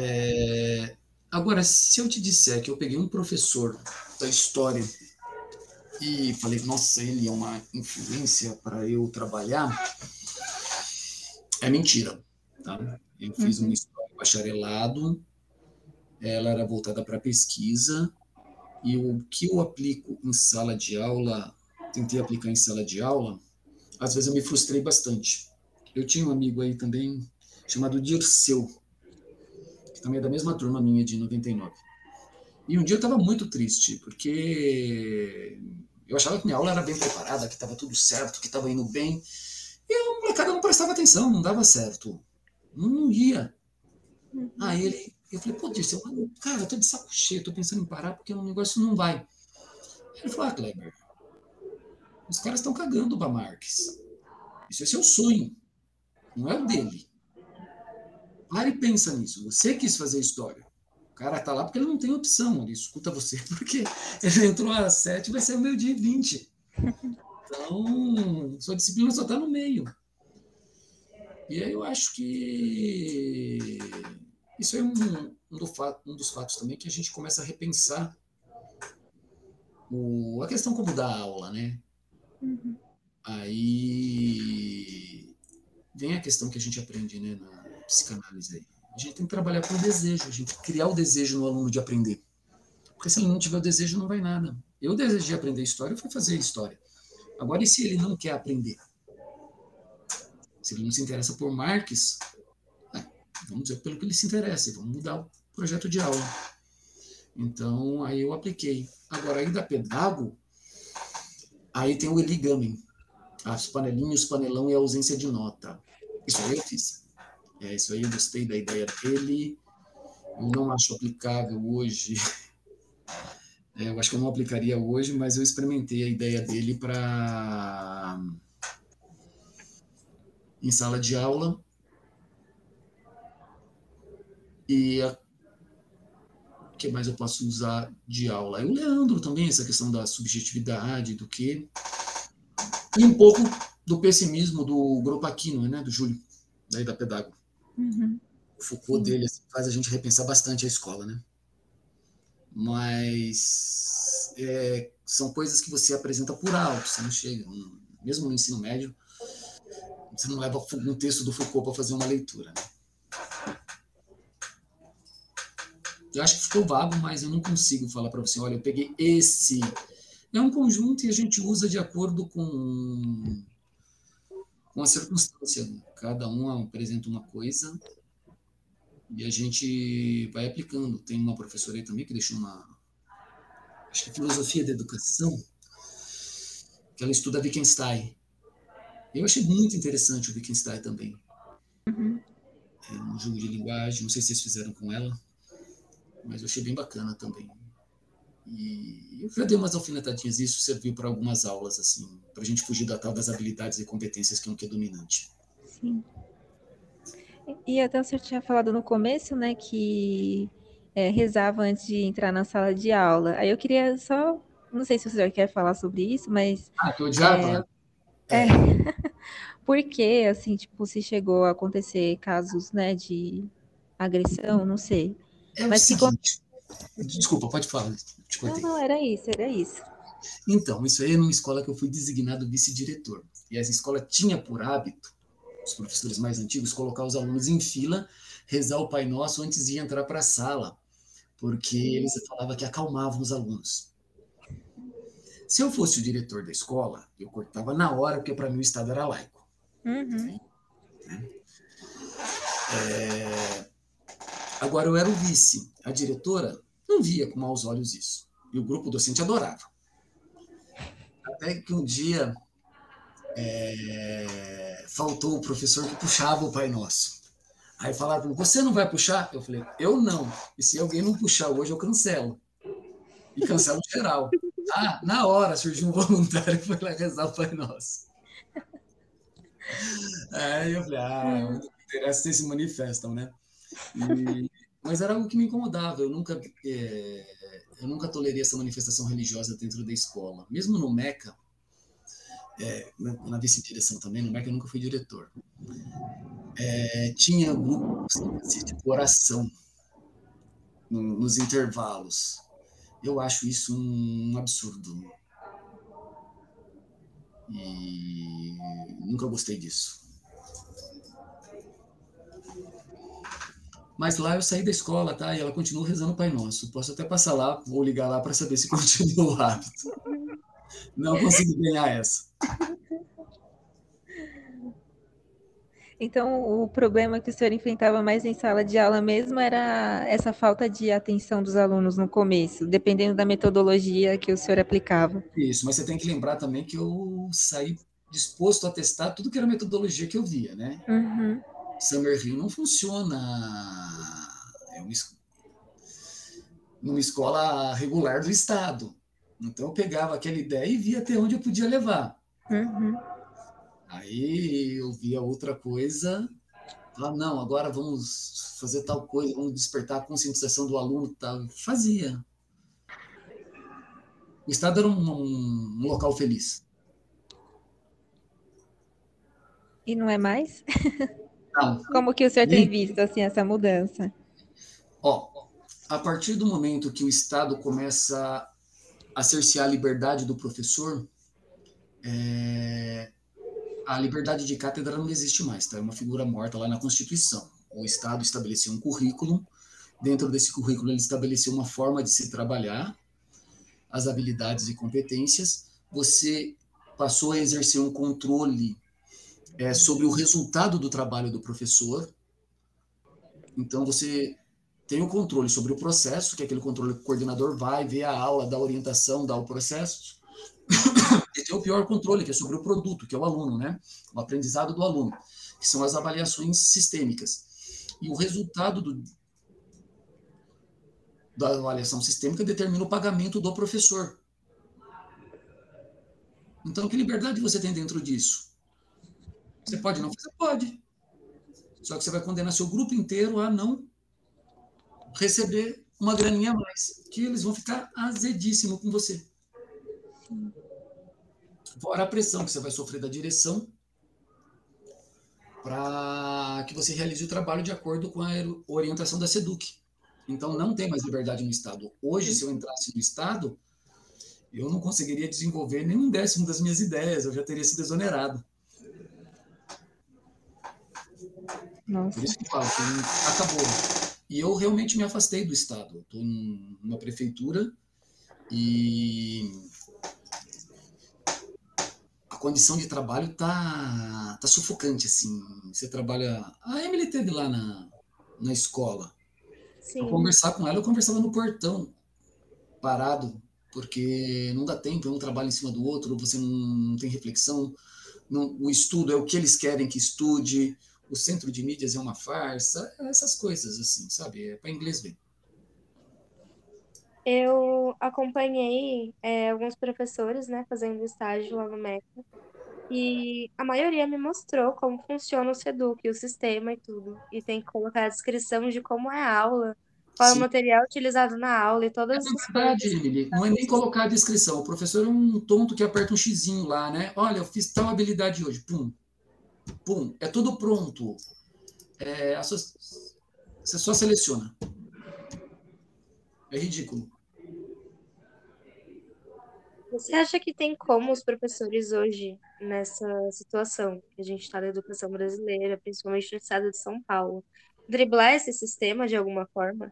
É, agora, se eu te disser que eu peguei um professor da história e falei, nossa, ele é uma influência para eu trabalhar, é mentira. Tá? Eu fiz uhum. história bacharelado, ela era voltada para pesquisa, e o que eu aplico em sala de aula, tentei aplicar em sala de aula, às vezes eu me frustrei bastante. Eu tinha um amigo aí também chamado Dirceu, que também é da mesma turma minha de 99. E um dia eu estava muito triste, porque eu achava que minha aula era bem preparada, que estava tudo certo, que estava indo bem. E a molecada não prestava atenção, não dava certo. Não, não ia. Uhum. Aí ele, eu falei, pô, Dirceu, cara, eu tô de saco cheio, tô pensando em parar porque o negócio não vai. Ele falou, ah, Kleber, os caras estão cagando para Marx. Isso é seu sonho, não é o dele. Pare e pensa nisso. Você quis fazer história. O cara tá lá porque ele não tem opção. Ele escuta você porque ele entrou às sete vai ser o meu dia vinte. Então, sua disciplina só está no meio. E aí eu acho que isso é um, um, do fato, um dos fatos também que a gente começa a repensar o, a questão como dar aula, né? Uhum. Aí vem a questão que a gente aprende né, na, psicanálise aí. A gente tem que trabalhar com o desejo, a gente criar o desejo no aluno de aprender. Porque se ele não tiver o desejo, não vai nada. Eu desejei aprender história, eu fui fazer história. Agora, e se ele não quer aprender? Se ele não se interessa por Marx, é, vamos dizer pelo que ele se interessa, vamos mudar o projeto de aula. Então, aí eu apliquei. Agora, aí da Pedago, aí tem o Eligamen, as panelinhas, panelão e a ausência de nota. Isso aí eu fiz. É, isso aí eu gostei da ideia dele. Eu não acho aplicável hoje. É, eu acho que eu não aplicaria hoje, mas eu experimentei a ideia dele para em sala de aula. E o que mais eu posso usar de aula? E o Leandro também, essa questão da subjetividade, do que. E um pouco do pessimismo do Grupo Aquino, né, do Júlio, daí da Pedago. Uhum. O Foucault dele assim, faz a gente repensar bastante a escola, né? Mas é, são coisas que você apresenta por alto, você não chega, mesmo no ensino médio, você não leva um texto do Foucault para fazer uma leitura. Né? Eu acho que ficou vago, mas eu não consigo falar para você, olha, eu peguei esse. É um conjunto e a gente usa de acordo com com a circunstância. Cada um apresenta uma coisa e a gente vai aplicando. Tem uma professora aí também que deixou uma. Acho que filosofia da educação, que ela estuda Wittgenstein. Eu achei muito interessante o Wittgenstein também. Uhum. É um jogo de linguagem, não sei se vocês fizeram com ela, mas eu achei bem bacana também. E eu já dei umas alfinetadinhas, isso serviu para algumas aulas, assim, para a gente fugir da tal das habilidades e competências que é um que é dominante. Sim. E até o senhor tinha falado no começo, né, que é, rezava antes de entrar na sala de aula. Aí eu queria só, não sei se o senhor quer falar sobre isso, mas... Ah, que eu odiava? É, é. Porque, assim, tipo, se chegou a acontecer casos, né, de agressão, não sei. É mas que... Desculpa, pode falar. Não, não, era isso, era isso. Então, isso aí é numa escola que eu fui designado vice-diretor. E essa escola tinha por hábito, os professores mais antigos, colocar os alunos em fila, rezar o Pai Nosso antes de entrar para a sala, porque eles falavam que acalmavam os alunos. Se eu fosse o diretor da escola, eu cortava na hora, porque para mim o Estado era laico. Uhum. Né? É... Agora, eu era o vice. A diretora não via com maus olhos isso. E o grupo docente adorava. Até que um dia é... faltou o professor que puxava o Pai Nosso. Aí falaram, você não vai puxar? Eu falei, eu não. E se alguém não puxar hoje, eu cancelo. E cancelo geral. Ah, na hora surgiu um voluntário e foi lá rezar o Pai Nosso. Aí eu falei, ah, não interessa se se manifestam, né? E, mas era algo que me incomodava. Eu nunca, é, eu nunca tolerei essa manifestação religiosa dentro da escola. Mesmo no MECA, é, na, na vice-direção também, no MECA eu nunca fui diretor. É, tinha grupos de oração no, nos intervalos. Eu acho isso um absurdo. E nunca gostei disso. Mas lá eu saí da escola, tá? E ela continua rezando o Pai Nosso. Posso até passar lá ou ligar lá para saber se continua o hábito. Não consegui ganhar essa. Então, o problema que o senhor enfrentava mais em sala de aula mesmo era essa falta de atenção dos alunos no começo, dependendo da metodologia que o senhor aplicava. Isso, mas você tem que lembrar também que eu saí disposto a testar tudo que era metodologia que eu via, né? Uhum. Summer Hill não funciona é uma, numa escola regular do Estado. Então, eu pegava aquela ideia e via até onde eu podia levar. Uhum. Aí eu via outra coisa, falava, não, agora vamos fazer tal coisa, vamos despertar a conscientização do aluno, tal. Fazia. O Estado era um, um, um local feliz. E não é mais? Como que o senhor tem visto assim essa mudança? Ó, a partir do momento que o Estado começa a cercear a liberdade do professor, é, a liberdade de cátedra não existe mais, tá? É uma figura morta lá na Constituição. O Estado estabeleceu um currículo, dentro desse currículo ele estabeleceu uma forma de se trabalhar, as habilidades e competências, você passou a exercer um controle é, sobre o resultado do trabalho do professor. Então, você tem o controle sobre o processo, que é aquele controle que o coordenador vai ver a aula, dá orientação, dá o processo. E tem o pior controle, que é sobre o produto, que é o aluno, né? O aprendizado do aluno, que são as avaliações sistêmicas. E o resultado do, da avaliação sistêmica determina o pagamento do professor. Então, que liberdade você tem dentro disso? Você pode não fazer? Pode. Só que você vai condenar seu grupo inteiro a não receber uma graninha a mais, que eles vão ficar azedíssimo com você. Fora a pressão que você vai sofrer da direção para que você realize o trabalho de acordo com a orientação da SEDUC. Então, não tem mais liberdade no Estado. Hoje, se eu entrasse no Estado, eu não conseguiria desenvolver nem um décimo das minhas ideias, eu já teria sido exonerado. Nossa. Por isso que eu falo, acabou. E eu realmente me afastei do Estado. Estou numa prefeitura e condição de trabalho tá, tá sufocante, assim. Você trabalha. A Emily teve lá na, na escola. Sim. Pra conversar com ela, eu conversava no portão, parado, porque não dá tempo, é um trabalho em cima do outro, você não, não tem reflexão. Não, o estudo é o que eles querem que estude, o centro de mídias é uma farsa, essas coisas, assim, sabe? É para inglês ver. Eu acompanhei é, alguns professores, né, fazendo estágio lá no MEC, e a maioria me mostrou como funciona o Seduc, o sistema e tudo. E tem que colocar a descrição de como é a aula, qual é o Sim. material utilizado na aula e todas É verdade. Emily. Não é nem colocar a descrição. O professor é um tonto que aperta um xizinho lá, né? Olha, eu fiz tal habilidade hoje. Pum. Pum. É tudo pronto. É, sua- você só seleciona. É ridículo. Você acha que tem como os professores hoje, nessa situação que a gente está na educação brasileira, principalmente no estado de São Paulo, driblar esse sistema de alguma forma?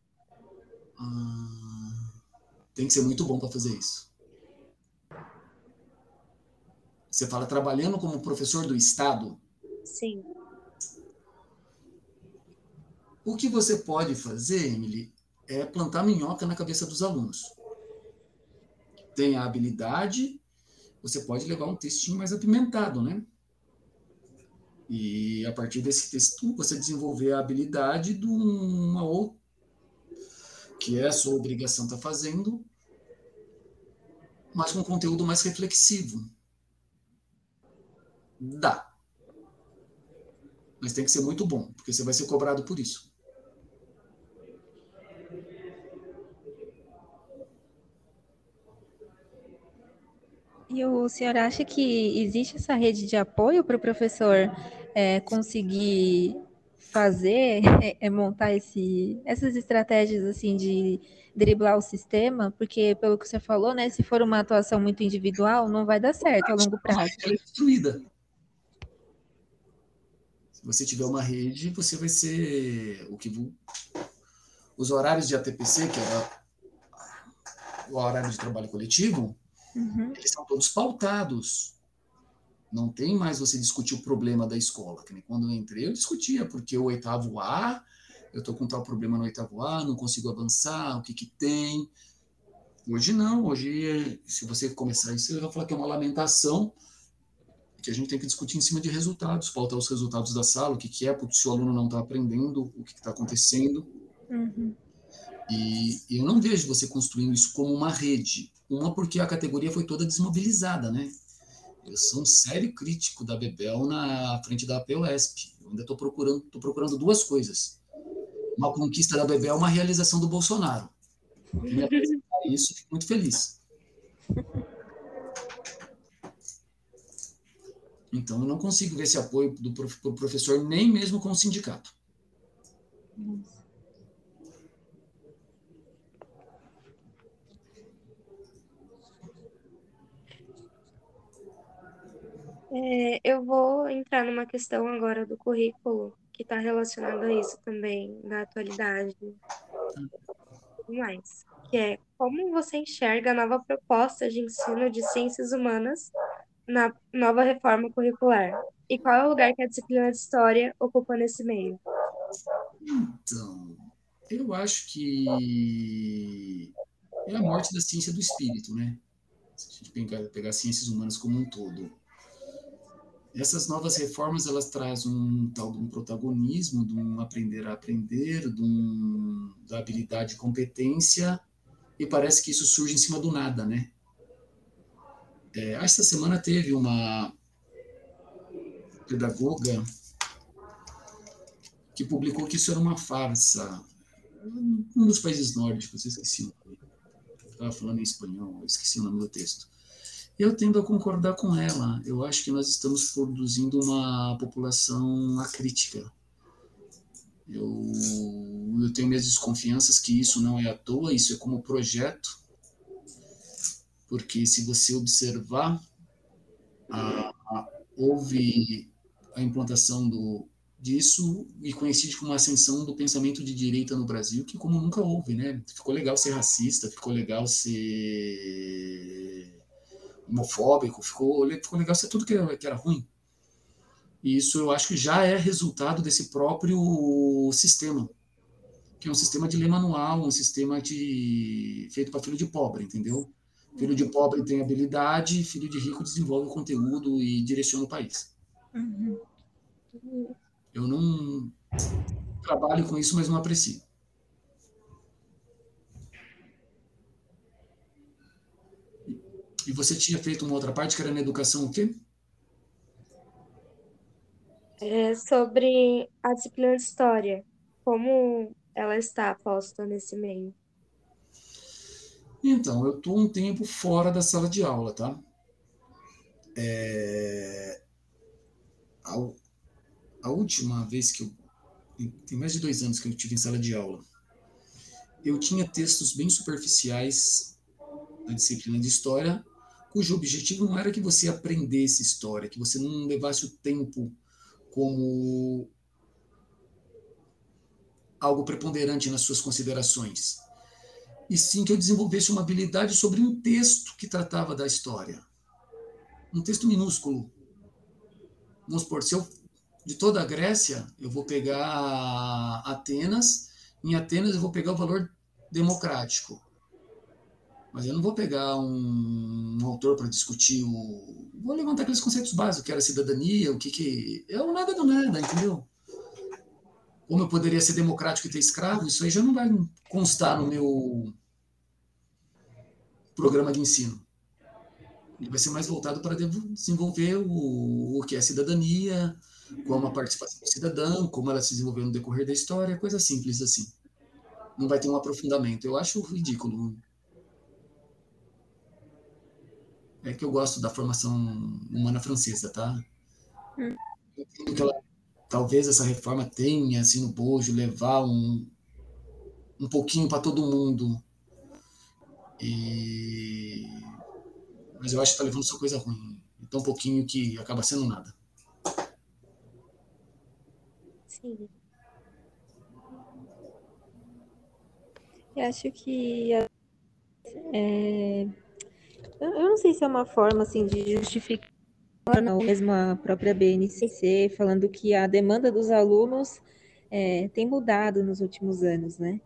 Ah, tem que ser muito bom para fazer isso. Você fala trabalhando como professor do Estado, Sim. o que você pode fazer, Emily, é plantar minhoca na cabeça dos alunos. Tem a habilidade, você pode levar um textinho mais apimentado, né? E a partir desse texto, você desenvolver a habilidade de uma outra, que é a sua obrigação estar fazendo, mas com conteúdo mais reflexivo. Dá. Mas tem que ser muito bom, porque você vai ser cobrado por isso. E o senhor acha que existe essa rede de apoio para o professor é, conseguir fazer, é, é, montar esse, essas estratégias assim de driblar o sistema? Porque, pelo que você falou, né, se for uma atuação muito individual, não vai dar certo a longo prazo. Ela é destruída. Se você tiver uma rede, você vai ser o que os horários de ATPC, que era o horário de trabalho coletivo, uhum. eles são todos pautados. Não tem mais você discutir o problema da escola. Que nem quando eu entrei, eu discutia, porque o oitavo A, eu estou com tal problema no oitavo A, não consigo avançar, o que, que tem. Hoje não, hoje, se você começar isso, você vai falar que é uma lamentação, que a gente tem que discutir em cima de resultados, pautar os resultados da sala, o que, que é, porque se o aluno não está aprendendo, o que está acontecendo. Uhum. E, e eu não vejo você construindo isso como uma rede. Uma, porque a categoria foi toda desmobilizada, né? Eu sou um sério crítico da Bebel na frente da APOSP. Eu ainda estou procurando, tô procurando duas coisas. Uma conquista da Bebel, uma realização do Bolsonaro. E me isso, fico muito feliz. Então, eu não consigo ver esse apoio do pro professor, nem mesmo com o sindicato. É, eu vou entrar numa questão agora do currículo que está relacionado a isso também, da atualidade e mais. Que é como você enxerga a nova proposta de ensino de ciências humanas na nova reforma curricular? E qual é o lugar que a disciplina de história ocupa nesse meio? Então, eu acho que é a morte da ciência do espírito, né? Se a gente pegar, pegar ciências humanas como um todo essas novas reformas elas trazem um tal de um protagonismo, de um aprender a aprender, de um, da habilidade e competência, e parece que isso surge em cima do nada, né? É, esta semana teve uma pedagoga que publicou que isso era uma farsa. Um dos países nórdicos, eu esqueci o nome. Estava falando em espanhol, eu esqueci o nome do texto. Eu tendo a concordar com ela. Eu acho que nós estamos produzindo uma população acrítica. Eu, eu tenho minhas desconfianças que isso não é à toa, isso é como projeto, porque se você observar, a, a, houve a implantação do, disso e coincide com uma ascensão do pensamento de direita no Brasil, que como nunca houve, né? Ficou legal ser racista, ficou legal ser homofóbico, ficou, ficou legal ser tudo que era, que era ruim. E isso eu acho que já é resultado desse próprio sistema, que é um sistema de lei manual, um sistema de feito para filho de pobre, entendeu? Filho de pobre tem habilidade, filho de rico desenvolve o conteúdo e direciona o país. Uhum. Eu não trabalho com isso, mas não aprecio. E você tinha feito uma outra parte que era na educação o quê? É sobre a disciplina de história, como ela está posta nesse meio. Então, eu estou um tempo fora da sala de aula, tá? É... A, a última vez que eu. Tem mais de dois anos que eu tive em sala de aula. Eu tinha textos bem superficiais na disciplina de história, cujo objetivo não era que você aprendesse história, que você não levasse o tempo como algo preponderante nas suas considerações, e sim que eu desenvolvesse uma habilidade sobre um texto que tratava da história. Um texto minúsculo. Vamos supor, se eu, de toda a Grécia, eu vou pegar Atenas, em Atenas eu vou pegar o valor democrático. Mas eu não vou pegar um, um autor para discutir o. Vou levantar aqueles conceitos básicos, que era cidadania, o que que. É o nada do nada, entendeu? Como eu poderia ser democrático e ter escravo, isso aí já não vai constar no meu programa de ensino. Ele vai ser mais voltado para desenvolver o, o que é cidadania, como a participação do cidadão, como ela se desenvolveu no decorrer da história, coisa simples assim. Não vai ter um aprofundamento. Eu acho ridículo é que eu gosto da formação humana francesa, tá? Hum. que ela, talvez essa reforma tenha, assim, no bojo, levar um, um pouquinho para todo mundo. E... Mas eu acho que está levando só coisa ruim. Tão pouquinho que acaba sendo nada. Sim. Eu acho que é, eu não sei se é uma forma assim de justificar não, mesmo a própria BNCC falando que a demanda dos alunos é, tem mudado nos últimos anos, né?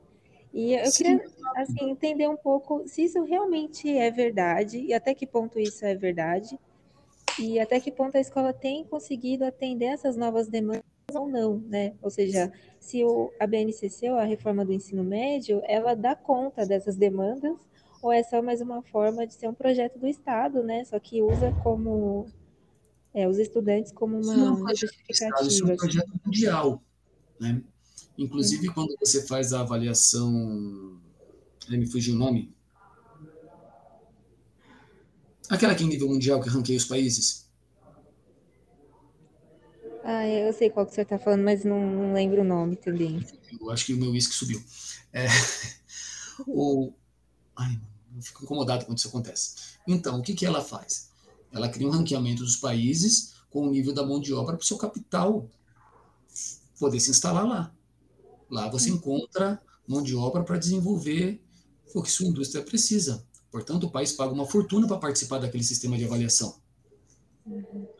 E eu Sim. queria assim, entender um pouco se isso realmente é verdade e até que ponto isso é verdade e até que ponto a escola tem conseguido atender essas novas demandas ou não, né? Ou seja, se o, a BNCC, ou a reforma do ensino médio, ela dá conta dessas demandas ou é só mais uma forma de ser um projeto do Estado, né? Só que usa como é, os estudantes como uma, isso é um justificativa. Isso é um projeto mundial, né? Inclusive, hum. quando você faz a avaliação, me fugiu o nome, aquela que em nível mundial que ranqueia os países. Ah, eu sei qual que você está falando, mas não, não, lembro o nome também. Eu acho que o meu uísque subiu. É, o, ai, eu fico incomodado quando isso acontece. Então, o que, que ela faz? Ela cria um ranqueamento dos países com o nível da mão de obra para o seu capital poder se instalar lá. Lá você encontra mão de obra para desenvolver o que sua indústria precisa. Portanto, o país paga uma fortuna para participar daquele sistema de avaliação.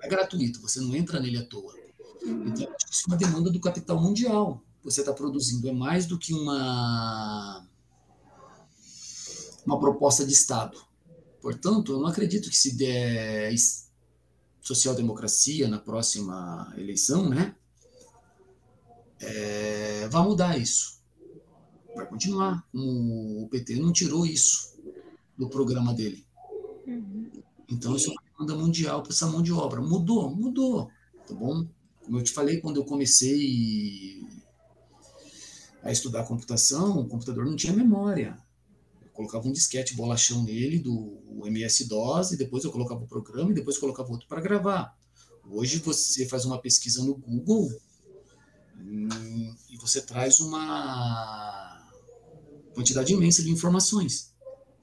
É gratuito, você não entra nele à toa. Então, isso é uma demanda do capital mundial. Você está produzindo é mais do que uma uma proposta de Estado. Portanto, eu não acredito que se der social-democracia na próxima eleição, né, é, vai mudar isso. Vai continuar. O PT não tirou isso do programa dele. Então, isso é uma demanda mundial para essa mão de obra. Mudou, mudou, tá bom? Como eu te falei, quando eu comecei a estudar computação, o computador não tinha memória colocava um disquete bolachão nele do MS-DOS, e depois eu colocava o programa, e depois colocava outro para gravar. Hoje você faz uma pesquisa no Google hum, e você traz uma quantidade imensa de informações.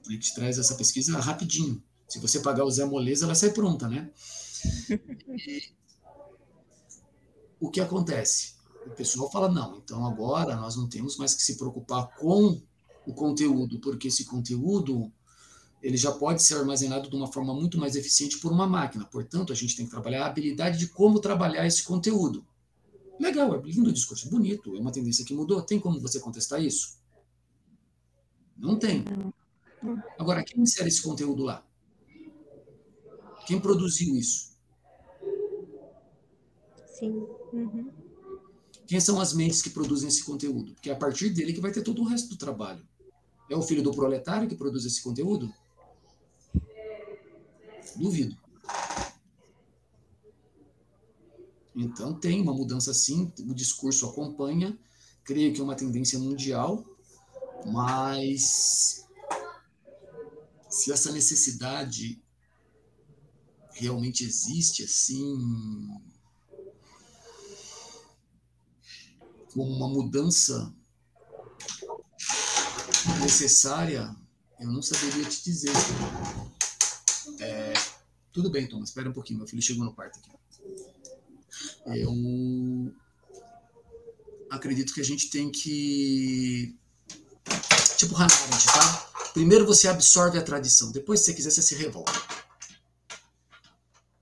A gente traz essa pesquisa rapidinho. Se você pagar o Zé Moleza, ela sai pronta, né? O que acontece? O pessoal fala, não, então agora nós não temos mais que se preocupar com o conteúdo, porque esse conteúdo ele já pode ser armazenado de uma forma muito mais eficiente por uma máquina. Portanto, a gente tem que trabalhar a habilidade de como trabalhar esse conteúdo. Legal, é lindo o discurso, bonito, é uma tendência que mudou. Tem como você contestar isso? Não tem. Agora, quem insere esse conteúdo lá? Quem produziu isso? Sim. Uhum. Quem são as mentes que produzem esse conteúdo? Porque é a partir dele que vai ter todo o resto do trabalho. É o filho do proletário que produz esse conteúdo? Duvido. Então tem uma mudança sim, o discurso acompanha, creio que é uma tendência mundial, mas se essa necessidade realmente existe assim como uma mudança necessária, eu não saberia te dizer. É, tudo bem, Thomas, espera um pouquinho, meu filho chegou no quarto aqui. Eu acredito que a gente tem que. Tipo tá? Primeiro você absorve a tradição, depois, se você quiser, você se revolta.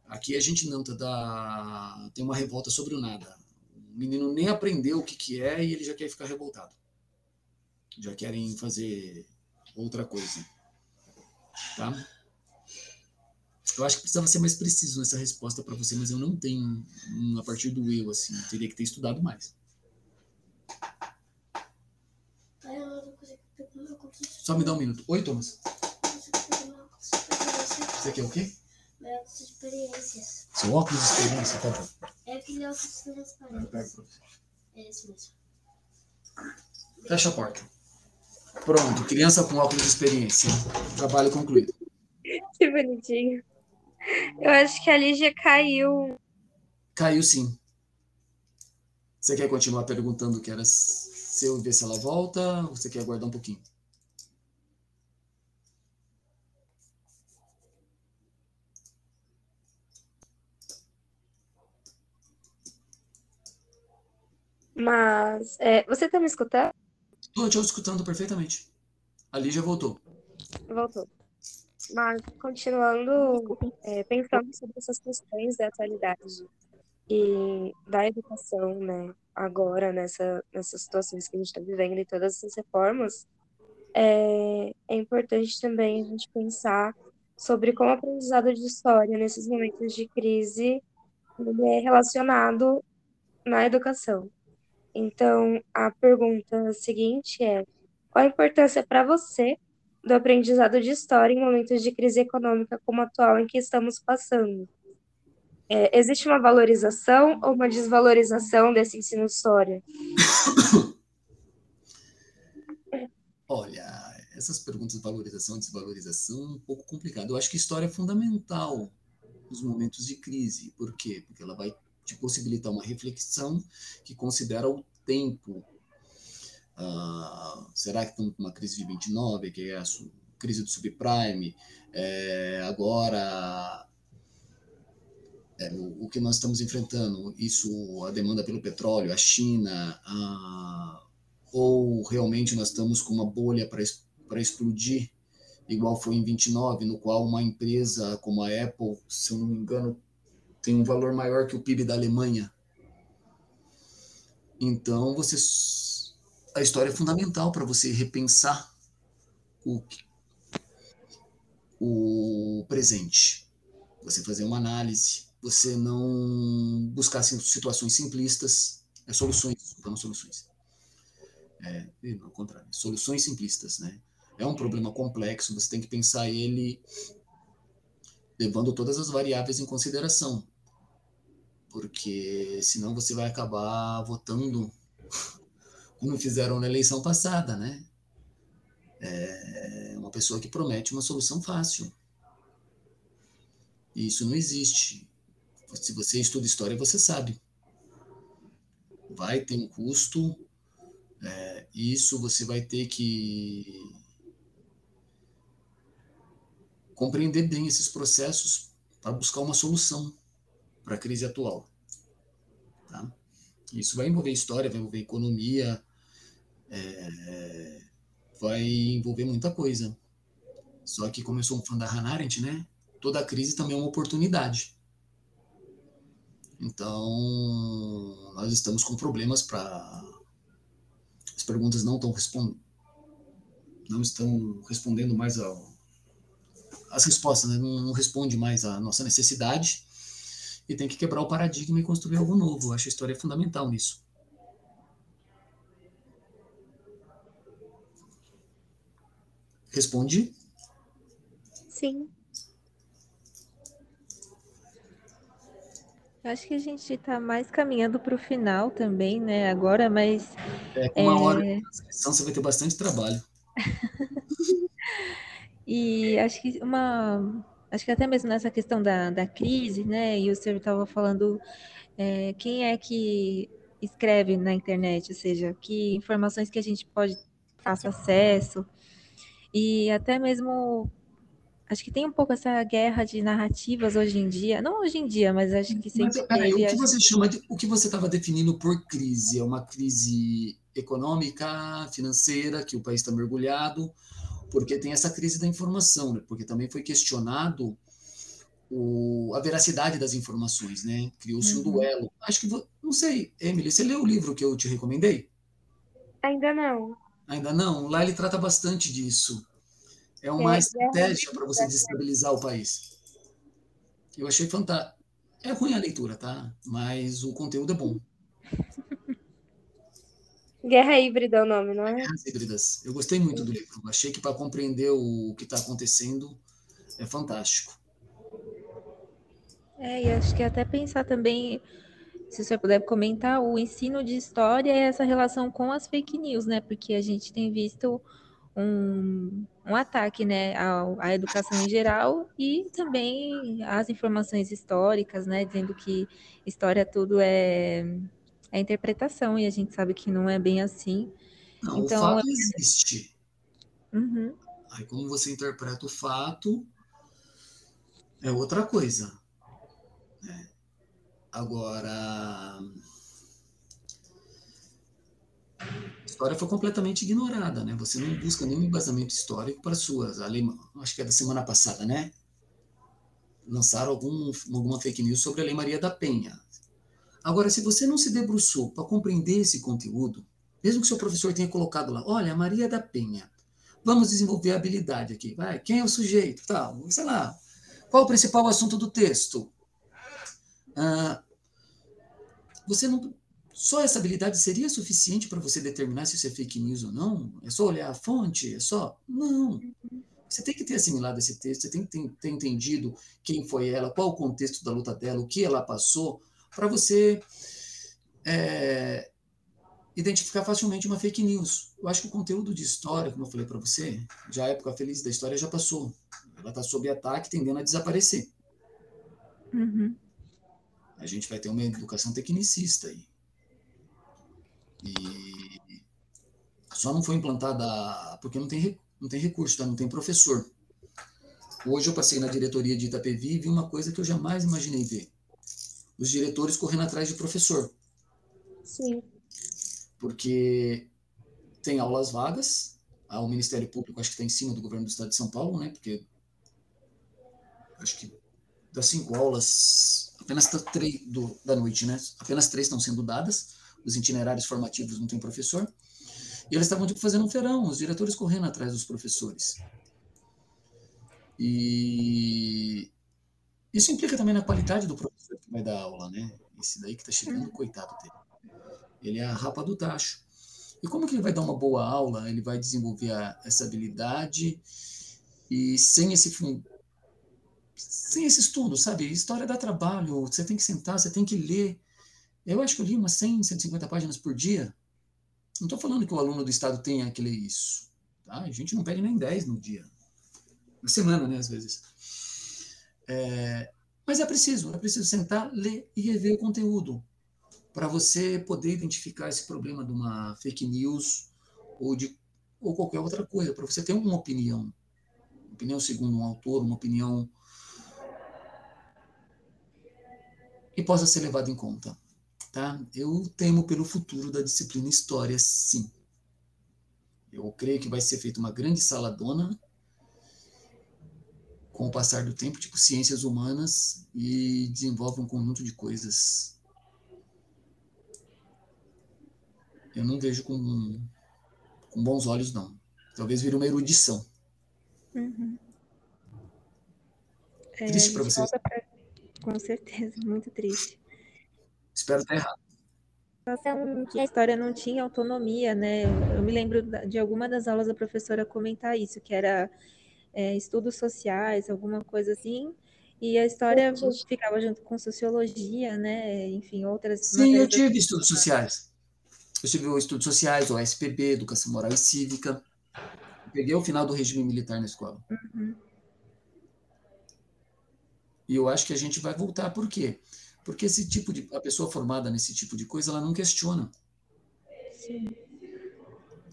Aqui a gente não tá tem uma revolta sobre o nada. O menino nem aprendeu o que, que é e ele já quer ficar revoltado. Já querem fazer outra coisa. Tá? Eu acho que precisava ser mais preciso nessa resposta para você, mas eu não tenho a partir do eu, assim. Eu teria que ter estudado mais. Só me dá um minuto. Oi, Thomas. Você quer o quê? Meu óculos de experiências. Seu óculos de experiência, tá bom. É aquele óculos transparente. É esse mesmo. Fecha a porta. Pronto, criança com óculos de experiência. Trabalho concluído. Que bonitinho. Eu acho que a Lígia caiu. Caiu sim. Você quer continuar perguntando que era se eu ver se ela volta ou você quer aguardar um pouquinho? Mas é, você tá me escutando? Estou te escutando perfeitamente. A Lígia voltou. Voltou. Mas, continuando, é, pensando sobre essas questões da atualidade e da educação, né, agora, nessa, nessas situações que a gente está vivendo e todas essas reformas, é, é importante também a gente pensar sobre como o aprendizado de história nesses momentos de crise é relacionado na educação. Então, a pergunta seguinte é: qual a importância para você do aprendizado de história em momentos de crise econômica como a atual em que estamos passando. É, existe uma valorização ou uma desvalorização desse ensino história? Olha, essas perguntas valorização e desvalorização é um pouco complicado. Eu acho que história é fundamental nos momentos de crise. Por quê? Porque ela vai te possibilitar uma reflexão que considera o tempo Uh, será que estamos com uma crise de 29, que é a crise do subprime? É, agora, é, o, o, que nós estamos enfrentando, isso, a demanda pelo petróleo, a China, ou realmente nós estamos com uma bolha para explodir, igual foi em 29, no qual uma empresa como a Apple, se eu não me engano, tem um valor maior que o PIB da Alemanha. Então, você a história é fundamental para você repensar o, o presente. Você fazer uma análise, você não buscar situações simplistas, é soluções, não soluções. É, ao contrário, soluções simplistas, né? É um problema complexo, você tem que pensar ele levando todas as variáveis em consideração, porque senão você vai acabar votando como fizeram na eleição passada, né? É uma pessoa que promete uma solução fácil. E isso não existe. Se você estuda história, você sabe. Vai ter um custo, é, isso você vai ter que compreender bem esses processos para buscar uma solução para a crise atual. Tá? Isso vai envolver história, vai envolver economia, é, vai envolver muita coisa. Só que, como eu sou um fã da Hannah Arendt, né? Toda crise também é uma oportunidade. Então, nós estamos com problemas para. As perguntas não estão respondendo. Não estão respondendo mais ao. As respostas né? não, não responde mais à nossa necessidade e tem que quebrar o paradigma e construir algo novo. Eu acho a história fundamental nisso. Responde? Sim. Acho que a gente está mais caminhando para o final também, né? Agora, mas. É, com uma é... hora de transcrição você vai ter bastante trabalho. e acho que uma. Acho que até mesmo nessa questão da, da crise, né? E o senhor estava falando é, quem é que escreve na internet, ou seja, que informações que a gente pode ter acesso. E até mesmo Acho que tem um pouco essa guerra de narrativas hoje em dia. Não hoje em dia, mas acho que sempre mas, peraí, O que você chama de, o que você estava definindo por crise? É uma crise econômica, financeira, que o país está mergulhado, porque tem essa crise da informação, né? porque também foi questionado o, a veracidade das informações, né? Criou-se uhum. um duelo. Acho que, não sei, Emily, você leu o livro que eu te recomendei? Ainda não. Ainda não? Lá ele trata bastante disso é uma é, estratégia para você desestabilizar o país. Eu achei fantástico. É ruim a leitura, tá? Mas o conteúdo é bom. Guerra Híbrida é o nome, não é? Guerras Híbridas. Eu gostei muito do livro. Achei que para compreender o que está acontecendo é fantástico. É, e acho que até pensar também, se você puder comentar, o ensino de história e essa relação com as fake news, né? Porque a gente tem visto um, um ataque né, ao, à educação em geral e também às informações históricas, né, dizendo que história tudo é, é interpretação e a gente sabe que não é bem assim. Não, então, o fato existe. Uhum. Aí como você interpreta o fato é outra coisa. Né? Agora história foi completamente ignorada, né? Você não busca nenhum embasamento histórico para suas. Ali, acho que é da semana passada, né? Lançaram algum, alguma fake news sobre a Lei Maria da Penha. Agora, se você não se debruçou para compreender esse conteúdo, mesmo que seu professor tenha colocado lá, olha, Maria da Penha, vamos desenvolver a habilidade aqui, vai, quem é o sujeito, tal, sei lá, qual o principal assunto do texto? Ah, você não só essa habilidade seria suficiente para você determinar se isso é fake news ou não? É só olhar a fonte? É só? Não. Você tem que ter assimilado esse texto, você tem que ter entendido quem foi ela, qual o contexto da luta dela, o que ela passou, para você é, identificar facilmente uma fake news. Eu acho que o conteúdo de história, como eu falei para você, já a época feliz da história já passou. Ela está sob ataque, tendendo a desaparecer. Uhum. A gente vai ter uma educação tecnicista aí. E só não foi implantada porque não tem, não tem recurso, tá? não tem professor. Hoje eu passei na diretoria de Itapevi e vi uma coisa que eu jamais imaginei ver. Os diretores correndo atrás de professor. Sim. Porque tem aulas vagas, o Ministério Público acho que está em cima do governo do Estado de São Paulo, né? Porque acho que das cinco aulas, apenas três do, da noite, né? Apenas três estão sendo dadas os itinerários formativos não tem professor. E eles estavam tipo, fazendo um feirão, os diretores correndo atrás dos professores. E isso implica também na qualidade do professor que vai dar aula, né? Esse daí que está chegando, coitado dele. Ele é a rapa do tacho. E como que ele vai dar uma boa aula? Ele vai desenvolver a, essa habilidade e sem esse sem esse estudo, sabe? História dá trabalho, você tem que sentar, você tem que ler, eu acho que eu li umas 100, 150 páginas por dia. Não estou falando que o aluno do Estado tenha que ler isso. Tá? A gente não pede nem 10 no dia. Na semana, né, às vezes. É, mas é preciso, é preciso sentar, ler e rever o conteúdo para você poder identificar esse problema de uma fake news ou de ou qualquer outra coisa, para você ter uma opinião. Uma opinião segundo um autor, uma opinião que possa ser levada em conta. Tá? Eu temo pelo futuro da disciplina História, sim. Eu creio que vai ser feita uma grande saladona com o passar do tempo, tipo ciências humanas, e desenvolve um conjunto de coisas. Eu não vejo com, com bons olhos, não. Talvez vire uma erudição. Uhum. É, triste para você. Pra... Com certeza, muito triste. Espero estar errado. Que a história não tinha autonomia, né? Eu me lembro de alguma das aulas da professora comentar isso, que era é, estudos sociais, alguma coisa assim, E a história ficava junto com sociologia, né? Enfim, outras. Sim, eu tive estudos sociais. Eu tive estudos sociais, o SPB, Educação Moral e Cívica. peguei o final do regime militar na escola. Uhum. E eu acho que a gente vai voltar. Por quê? Porque esse tipo de. A pessoa formada nesse tipo de coisa, ela não questiona. Sim.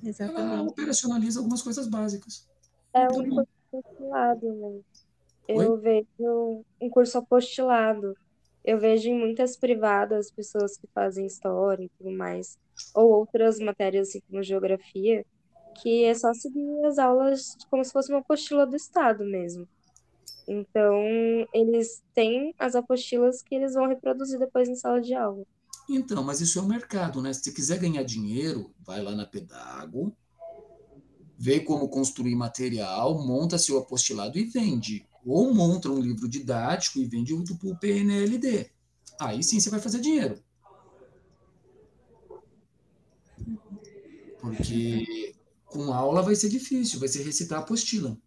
Exatamente. Ela operacionaliza algumas coisas básicas. É curso apostilado, né? Eu Oi? vejo um curso apostilado. Eu vejo em muitas privadas pessoas que fazem história e tudo mais, ou outras matérias assim como geografia, que é só seguir as aulas como se fosse uma apostila do Estado mesmo. Então, eles têm as apostilas que eles vão reproduzir depois em sala de aula. Então, mas isso é o mercado, né? Se você quiser ganhar dinheiro, vai lá na Pedago, vê como construir material, monta seu apostilado e vende. Ou monta um livro didático e vende para o PNLD. Aí sim você vai fazer dinheiro. Porque com aula vai ser difícil, vai ser recitar a apostila.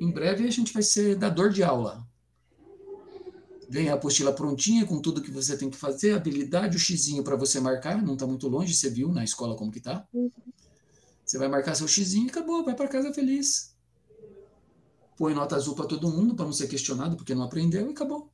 Em breve a gente vai ser dador de aula. Vem a apostila prontinha com tudo que você tem que fazer, habilidade, o xizinho para você marcar, não está muito longe, você viu na escola como que tá. Você vai marcar seu xizinho e acabou, vai para casa feliz. Põe nota azul para todo mundo para não ser questionado porque não aprendeu e acabou.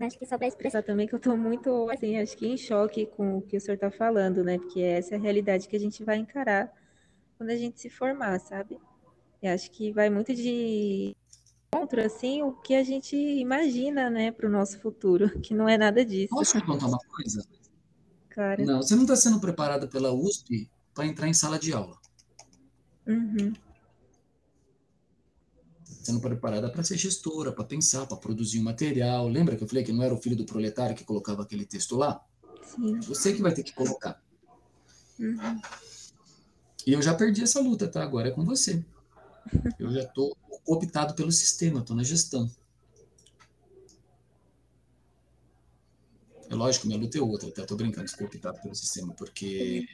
Acho que só para expressar também que eu estou muito, assim, acho que em choque com o que o senhor está falando, né? Porque essa é a realidade que a gente vai encarar quando a gente se formar, sabe? E acho que vai muito de contra, assim, o que a gente imagina, né, para o nosso futuro, que não é nada disso. Posso te contar uma coisa? Claro. Não, você não está sendo preparada pela USP para entrar em sala de aula. Uhum sendo preparada para ser gestora, para pensar, para produzir um material. Lembra que eu falei que não era o filho do proletário que colocava aquele texto lá? Sim. Você que vai ter que colocar. Uhum. E eu já perdi essa luta, tá? Agora é com você. Eu já estou optado pelo sistema, estou na gestão. É lógico, minha luta é outra, tá? Estou brincando, estou optado pelo sistema, porque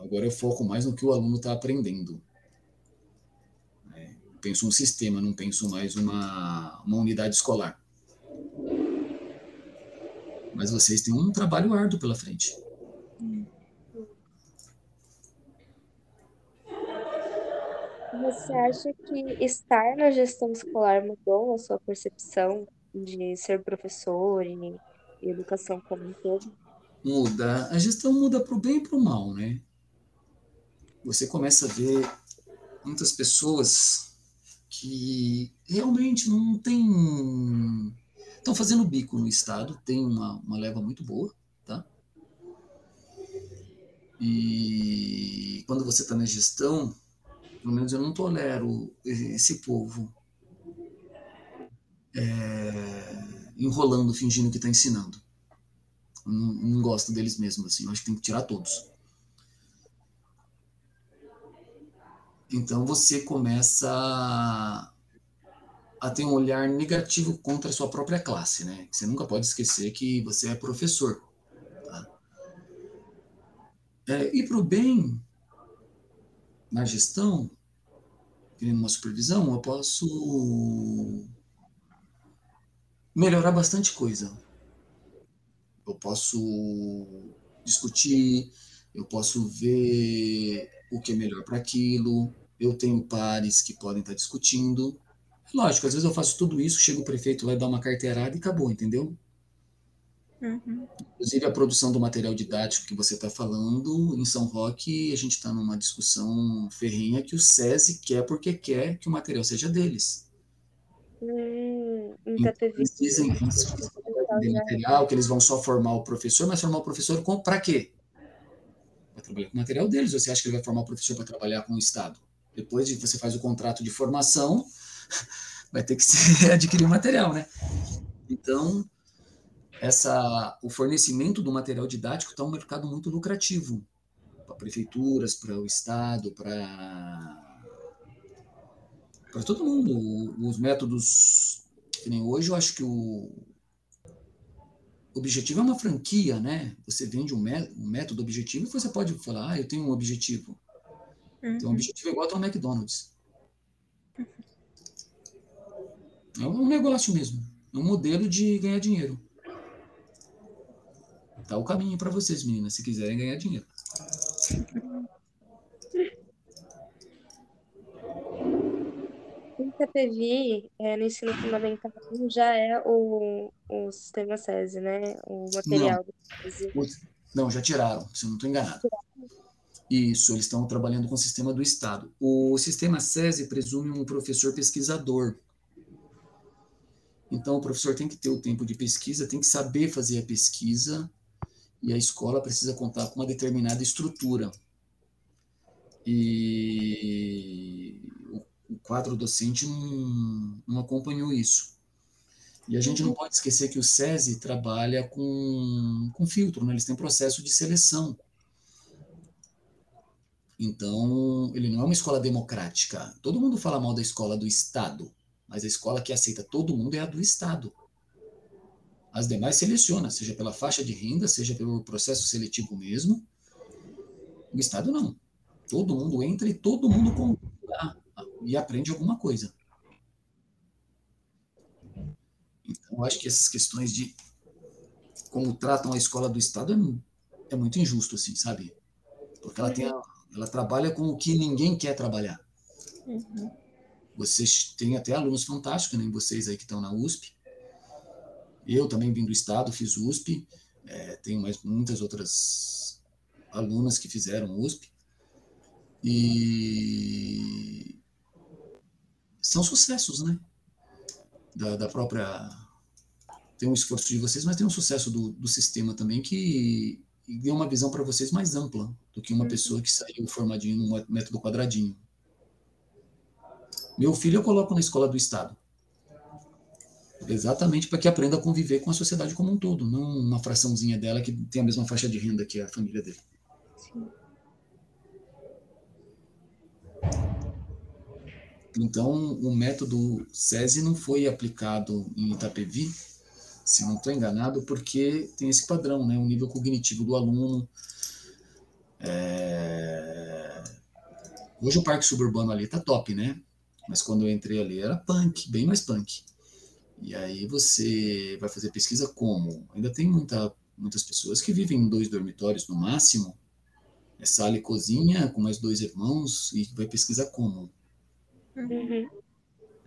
agora eu foco mais no que o aluno está aprendendo penso um sistema, não penso mais uma, uma unidade escolar. Mas vocês têm um trabalho árduo pela frente. Você acha que estar na gestão escolar mudou a sua percepção de ser professor e, educação como um todo? Muda. A gestão muda para o bem e para o mal, né? Você começa a ver muitas pessoas que realmente não tem. Estão fazendo bico no Estado, tem uma, uma leva muito boa, tá? E quando você está na gestão, pelo menos eu não tolero esse povo é, enrolando, fingindo que está ensinando. Não, não gosto deles mesmo, assim, eu acho que tem que tirar todos. Então você começa a ter um olhar negativo contra a sua própria classe, né? Você nunca pode esquecer que você é professor. Tá? É, e para o bem, na gestão, uma supervisão, eu posso melhorar bastante coisa. Eu posso discutir, eu posso ver o que é melhor para aquilo. Eu tenho pares que podem estar tá discutindo. Lógico, às vezes eu faço tudo isso, chega o prefeito lá e dá uma carteirada e acabou, entendeu? Uhum. Inclusive a produção do material didático que você está falando, em São Roque, a gente está numa discussão ferrenha que o SESI quer porque quer que o material seja deles. Hum, então, eles dizem que material, que eles vão só formar o professor, mas formar o professor para quê? Vai trabalhar com o material deles. Você acha que ele vai formar o professor para trabalhar com o Estado? Depois de você faz o contrato de formação, vai ter que se adquirir o material, né? Então, essa, o fornecimento do material didático está um mercado muito lucrativo para prefeituras, para o Estado, para para todo mundo. Os métodos que nem hoje, eu acho que o, objetivo é uma franquia, né? Você vende um, método objetivo e você pode falar, ah, eu tenho um objetivo. Uhum. Um objetivo é igual ao McDonald's. É um negócio mesmo. É um modelo de ganhar dinheiro. Tá o caminho para vocês, meninas, se quiserem ganhar dinheiro. O CPV é, no ensino fundamental já é o, o sistema SESI, né? O material não, do SESI. Não, já tiraram, se eu não estou enganado. Isso, eles estão trabalhando com o sistema do Estado. O sistema SESI presume um professor pesquisador. Então, o professor tem que ter o tempo de pesquisa, tem que saber fazer a pesquisa, e a escola precisa contar com uma determinada estrutura. E o quadro docente não, não acompanhou isso. E a gente não pode esquecer que o SESI trabalha com, com filtro, né? eles têm processo de seleção. Então, ele não é uma escola democrática. Todo mundo fala mal da escola do Estado, mas a escola que aceita todo mundo é a do Estado. As demais seleciona, seja pela faixa de renda, seja pelo processo seletivo mesmo. O Estado não. Todo mundo entra e todo mundo concorda e aprende alguma coisa. Então, eu acho que essas questões de como tratam a escola do Estado é, é muito injusto, assim, sabe? Porque ela, tem a, ela trabalha com o que ninguém quer trabalhar. Uhum. Vocês têm até alunos fantásticos, nem vocês aí que estão na USP. Eu também vim do Estado, fiz USP. É, tenho mais muitas outras alunas que fizeram USP. E são sucessos, né? Da, da própria. Tem um esforço de vocês, mas tem um sucesso do, do sistema também que deu uma visão para vocês mais ampla do que uma uhum. pessoa que saiu formadinho no método quadradinho. Meu filho eu coloco na escola do Estado. Exatamente para que aprenda a conviver com a sociedade como um todo, não uma fraçãozinha dela que tem a mesma faixa de renda que a família dele. Sim. Então, o método SESI não foi aplicado em Itapevi, se não estou enganado, porque tem esse padrão, né? o nível cognitivo do aluno. É... Hoje o parque suburbano ali está top, né? Mas quando eu entrei ali era punk, bem mais punk. E aí você vai fazer pesquisa como? Ainda tem muita, muitas pessoas que vivem em dois dormitórios no máximo, é sala e cozinha com mais dois irmãos, e vai pesquisar como? Uhum.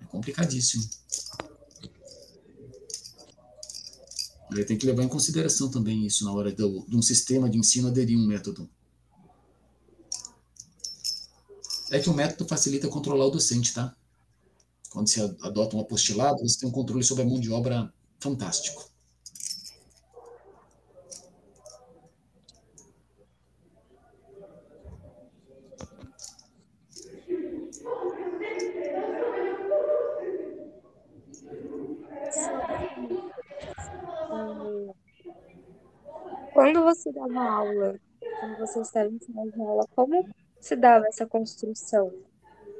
É complicadíssimo. Aí tem que levar em consideração também isso na hora do, de um sistema de ensino aderir um método. É que o método facilita controlar o docente, tá? Quando você adota um apostilado, você tem um controle sobre a mão de obra fantástico. Quando você dava aula, quando você estava de aula, como se dava essa construção?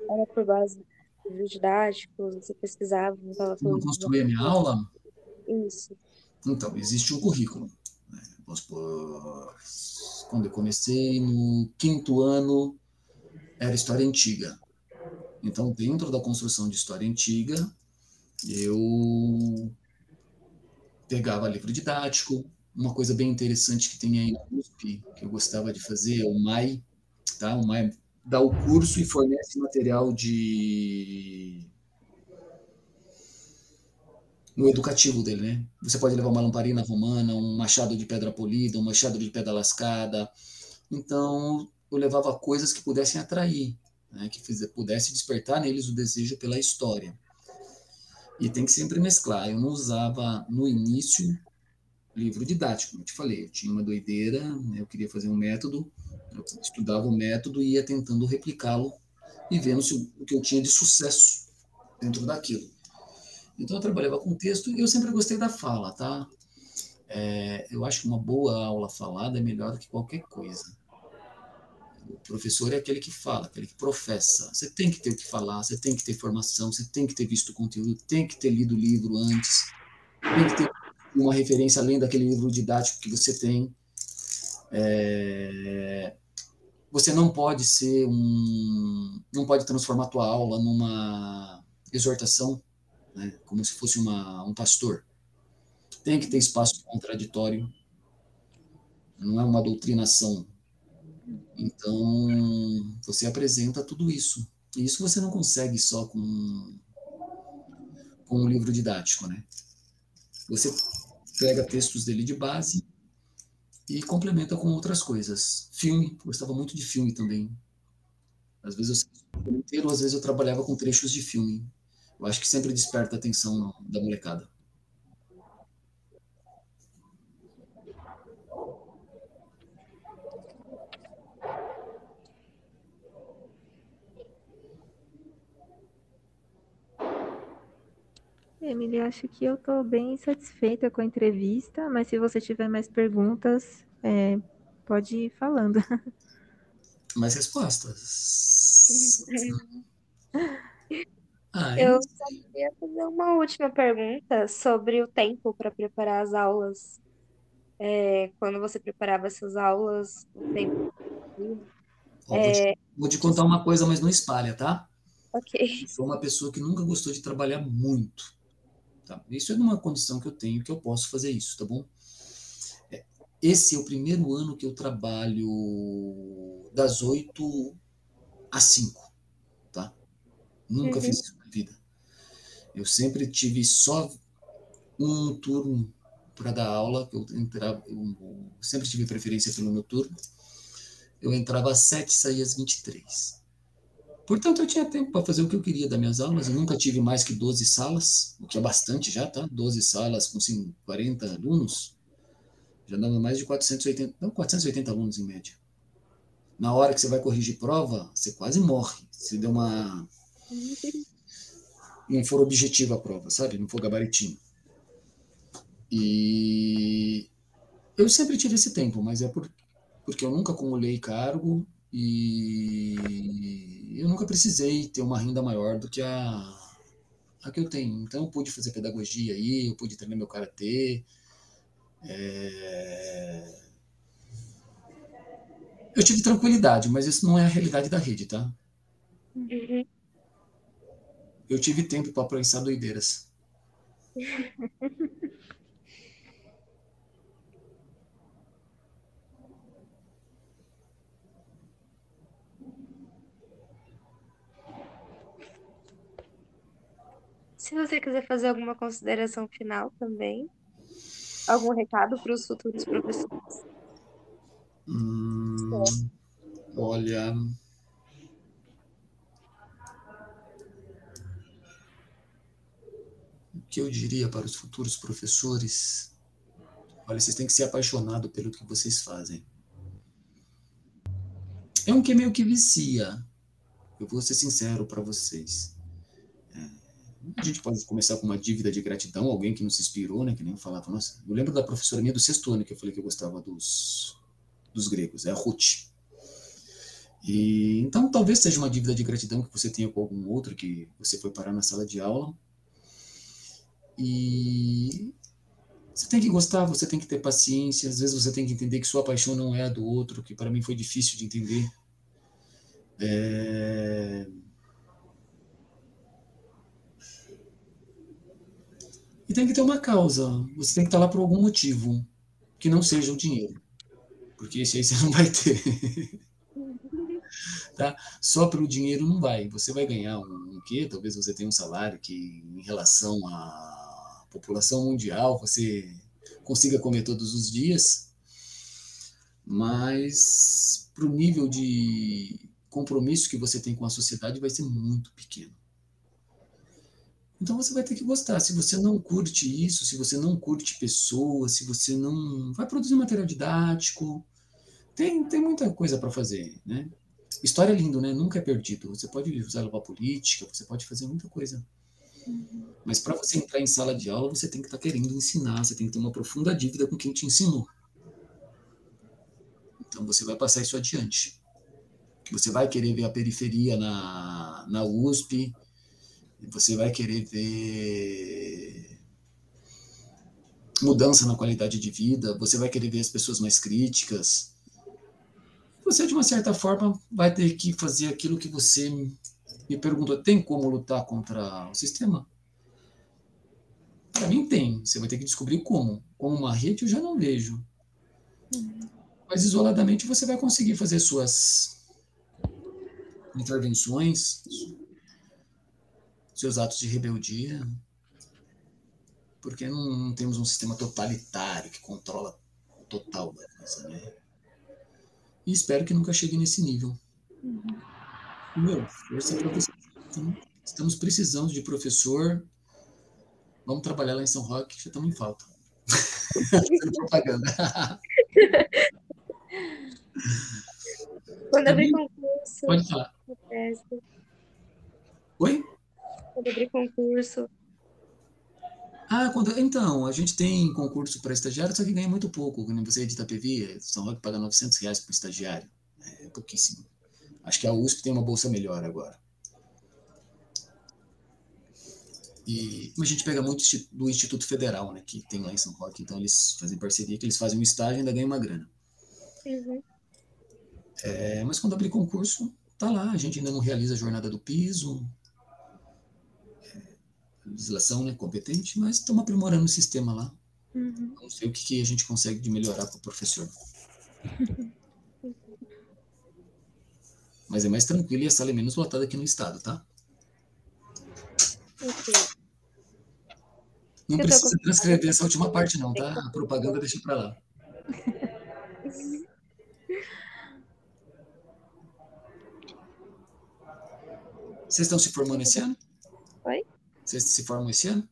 Era por base livros didáticos, você pesquisava, não estava Como eu construía minha aula? Isso. Então, existe um currículo. Né? quando eu comecei no quinto ano, era história antiga. Então, dentro da construção de história antiga, eu pegava livro didático, uma coisa bem interessante que tem aí na USP, que eu gostava de fazer, é o MAI, tá? O MAI dá o curso e fornece material de no educativo dele, né? Você pode levar uma lamparina romana, um machado de pedra polida, um machado de pedra lascada. Então, eu levava coisas que pudessem atrair, né? que pudesse despertar neles o desejo pela história. E tem que sempre mesclar. Eu não usava no início livro didático, como eu te falei, eu tinha uma doideira, eu queria fazer um método, eu estudava o método e ia tentando replicá-lo e vendo se o que eu tinha de sucesso dentro daquilo. Então eu trabalhava com texto e eu sempre gostei da fala, tá? É, eu acho que uma boa aula falada é melhor do que qualquer coisa. O professor é aquele que fala, aquele que professa. Você tem que ter o que falar, você tem que ter formação, você tem que ter visto o conteúdo, tem que ter lido o livro antes, tem que ter uma referência além daquele livro didático que você tem. É, você não pode ser um, não pode transformar a tua aula numa exortação, né, como se fosse uma, um pastor. Tem que ter espaço contraditório. Não é uma doutrinação. Então, você apresenta tudo isso. E isso você não consegue só com, com um livro didático, né? Você pega textos dele de base e complementa com outras coisas. Filme, gostava muito de filme também. Às vezes eu inteiro, às vezes eu trabalhava com trechos de filme. Eu acho que sempre desperta a atenção da molecada. Emily, acho que eu estou bem satisfeita com a entrevista, mas se você tiver mais perguntas, é, pode ir falando. Mais respostas. ah, eu só queria fazer uma última pergunta sobre o tempo para preparar as aulas. É, quando você preparava essas aulas, o tempo. Ó, vou, te, vou te contar uma coisa, mas não espalha, tá? Ok. Eu sou uma pessoa que nunca gostou de trabalhar muito. Tá? Isso é numa condição que eu tenho, que eu posso fazer isso, tá bom? É, esse é o primeiro ano que eu trabalho das 8 às 5, tá? Nunca uhum. fiz isso na vida. Eu sempre tive só um turno para dar aula, eu, entrava, eu sempre tive preferência pelo meu turno. Eu entrava às 7 e saía às 23. Portanto, eu tinha tempo para fazer o que eu queria das minhas aulas. Eu nunca tive mais que 12 salas, o que é bastante já, tá? 12 salas com assim, 40 alunos. Já dava mais de 480, não, 480 alunos em média. Na hora que você vai corrigir prova, você quase morre. Se deu uma. Não for objetiva a prova, sabe? Não for gabaritinho. E eu sempre tive esse tempo, mas é por, porque eu nunca acumulei cargo e eu nunca precisei ter uma renda maior do que a, a que eu tenho. Então, eu pude fazer pedagogia aí, eu pude treinar meu karatê. É... Eu tive tranquilidade, mas isso não é a realidade da rede, tá? Uhum. Eu tive tempo para pensar doideiras. Se você quiser fazer alguma consideração final também, algum recado para os futuros professores? Hum, olha. O que eu diria para os futuros professores? Olha, vocês têm que ser apaixonados pelo que vocês fazem. É um que meio que vicia. Eu vou ser sincero para vocês. A gente pode começar com uma dívida de gratidão, alguém que nos inspirou, né? Que nem falava, nossa, eu lembro da professora minha do sexto ano que eu falei que eu gostava dos, dos gregos, é a Ruth. E, então, talvez seja uma dívida de gratidão que você tenha com algum outro que você foi parar na sala de aula. E você tem que gostar, você tem que ter paciência. Às vezes você tem que entender que sua paixão não é a do outro, que para mim foi difícil de entender. É E tem que ter uma causa. Você tem que estar lá por algum motivo, que não seja o dinheiro. Porque esse aí você não vai ter. tá? Só pelo dinheiro não vai. Você vai ganhar um, um quê? Talvez você tenha um salário que, em relação à população mundial, você consiga comer todos os dias. Mas para o nível de compromisso que você tem com a sociedade vai ser muito pequeno. Então você vai ter que gostar. Se você não curte isso, se você não curte pessoas, se você não vai produzir material didático, tem, tem muita coisa para fazer, né? História é lindo, né? Nunca é perdido. Você pode usar para política, você pode fazer muita coisa. Mas para você entrar em sala de aula, você tem que estar tá querendo ensinar, você tem que ter uma profunda dívida com quem te ensinou. Então você vai passar isso adiante. Você vai querer ver a periferia na, na USP, você vai querer ver mudança na qualidade de vida, você vai querer ver as pessoas mais críticas. Você, de uma certa forma, vai ter que fazer aquilo que você me perguntou: tem como lutar contra o sistema? Para mim, tem. Você vai ter que descobrir como. Com uma rede, eu já não vejo. Mas isoladamente, você vai conseguir fazer suas intervenções, seus atos de rebeldia porque não, não, temos um sistema totalitário que controla o total da coisa, né? E espero que nunca chegue nesse nível. Uhum. Meu, força você. Estamos precisando de professor. Vamos trabalhar lá em São Roque, já estamos em falta. Propaganda. Quando abrir concurso. Pode falar. Oi? Quando abrir concurso, ah, quando, então, a gente tem concurso para estagiário, só que ganha muito pouco. Quando você é de Itapevi, São Roque paga 900 reais para estagiário. É pouquíssimo. Acho que a USP tem uma bolsa melhor agora. E a gente pega muito do Instituto Federal, né, que tem lá em São Roque, então eles fazem parceria, que eles fazem um estágio e ainda ganham uma grana. Uhum. É, mas quando abrir concurso, tá lá, a gente ainda não realiza a jornada do piso, legislação né, competente, mas estamos aprimorando o sistema lá. Uhum. Vamos ver o que, que a gente consegue de melhorar para o professor. mas é mais tranquilo e a sala é menos lotada aqui no estado, tá? Okay. Não Eu precisa transcrever essa última parte, não, tá? A propaganda deixa para lá. Vocês estão se formando esse ano? Vocês se formam esse ano?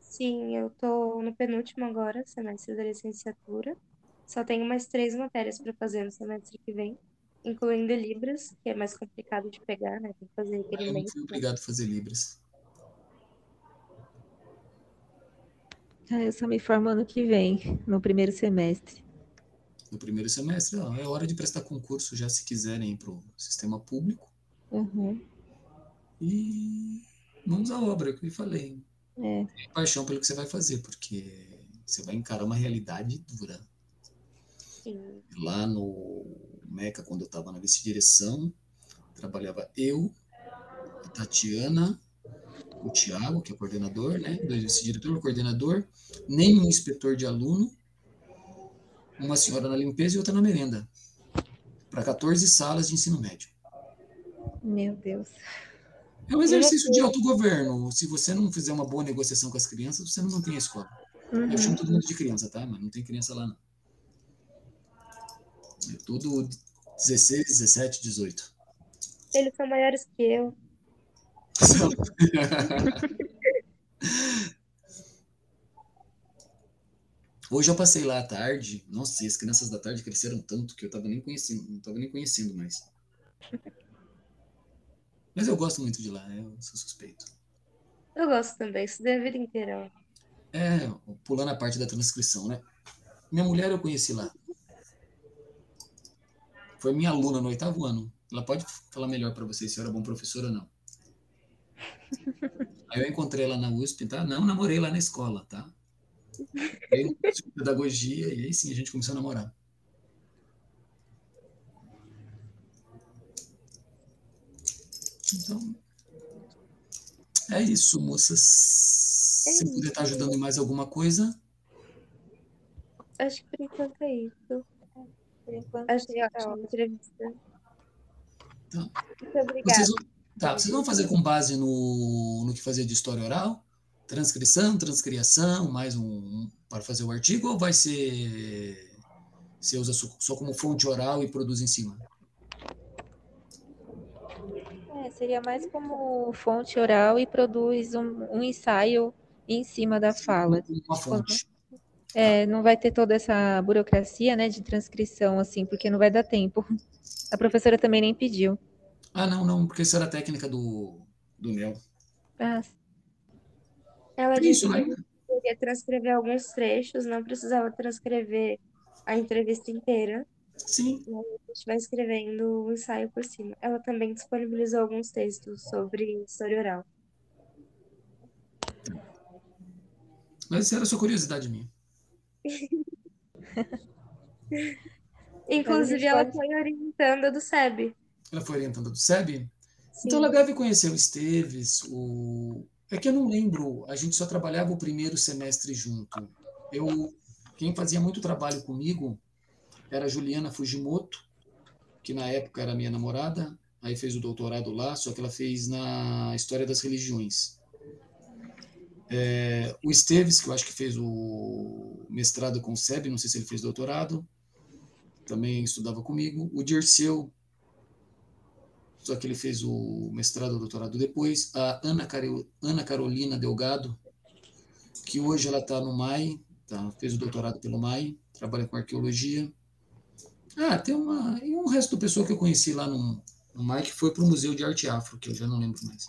Sim, eu tô no penúltimo agora, semestre da licenciatura. Só tenho mais três matérias para fazer no semestre que vem, incluindo Libras, que é mais complicado de pegar, né? Tem que fazer requerimento. Ah, eu obrigado a fazer Libras. Ah, eu só me formo ano que vem, no primeiro semestre. No primeiro semestre, ó, é hora de prestar concurso já se quiserem ir para o sistema público. Uhum. E mãos à obra, é o que eu falei. É. paixão pelo que você vai fazer, porque você vai encarar uma realidade dura. Sim. Lá no Meca, quando eu estava na vice-direção, trabalhava eu, a Tatiana, o Tiago, que é o coordenador, né? Dois vice-diretor, o coordenador, nem um inspetor de aluno, uma senhora na limpeza e outra na merenda. Para 14 salas de ensino médio. Meu Deus. É um exercício de autogoverno. Se você não fizer uma boa negociação com as crianças, você não mantém a escola. Uhum. Eu chamo todo mundo de criança, tá? Mas não tem criança lá, não. É tudo 16, 17, 18. Eles são maiores que eu. Hoje eu passei lá à tarde. Nossa, e as crianças da tarde cresceram tanto que eu tava nem conhecendo, não estava nem conhecendo mais. Mas eu gosto muito de lá, né? eu sou suspeito. Eu gosto também, estudei a vida inteira. É, pulando a parte da transcrição, né? Minha mulher eu conheci lá. Foi minha aluna no oitavo ano. Ela pode falar melhor para vocês se eu era bom professor ou não. Aí eu encontrei ela na USP, tá? Não namorei lá na escola, tá? Aí, pedagogia, e aí sim a gente começou a namorar. Então, é isso, moças. É Se isso. puder estar ajudando em mais alguma coisa. Acho que por enquanto é isso. Por enquanto, Achei é ótima a entrevista. Tá. Muito obrigada. Vocês vão, tá, vocês vão fazer com base no, no que fazia de história oral? Transcrição, transcriação, mais um para fazer o artigo, ou vai ser. Você usa só como fonte oral e produz em cima? Seria mais como fonte oral e produz um, um ensaio em cima da fala. Uma fonte. É, não vai ter toda essa burocracia, né, de transcrição, assim, porque não vai dar tempo. A professora também nem pediu. Ah, não, não, porque isso era a técnica do, do Neo. Ah. Ela disse né? que queria transcrever alguns trechos, não precisava transcrever a entrevista inteira. Sim. E aí a gente vai escrevendo um ensaio por cima. Ela também disponibilizou alguns textos sobre história oral. Mas era só curiosidade minha. Inclusive, ela foi orientando do SEB. Ela foi orientando do SEB? Sim. Então ela deve conhecer o Esteves, o... É que eu não lembro, a gente só trabalhava o primeiro semestre junto. Eu, quem fazia muito trabalho comigo era Juliana Fujimoto, que na época era minha namorada, aí fez o doutorado lá, só que ela fez na História das Religiões. É, o Esteves, que eu acho que fez o mestrado com o SEB, não sei se ele fez doutorado, também estudava comigo. O Dirceu, só que ele fez o mestrado ou doutorado depois. A Ana, Ana Carolina Delgado, que hoje ela está no MAI, tá? fez o doutorado pelo MAI, trabalha com arqueologia. Ah, tem uma. E um resto do pessoal que eu conheci lá no, no MAI que foi para o Museu de Arte Afro, que eu já não lembro mais.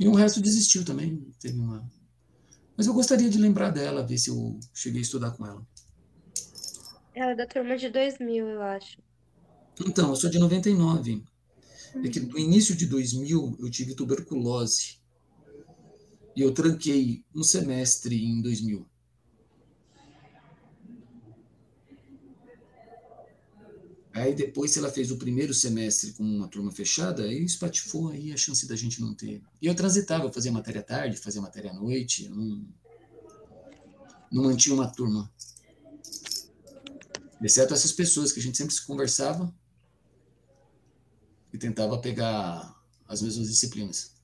E o resto desistiu também. Teve uma. Mas eu gostaria de lembrar dela, ver se eu cheguei a estudar com ela. Ela é da turma de 2000, eu acho. Então, eu sou de 99. É que no início de 2000 eu tive tuberculose. E eu tranquei um semestre em 2000. Aí depois, se ela fez o primeiro semestre com uma turma fechada, aí espatifou aí a chance da gente não ter. E eu transitava, eu fazia matéria à tarde, fazia matéria à noite, não, não mantinha uma turma. Exceto essas pessoas que a gente sempre se conversava e tentava pegar as mesmas disciplinas.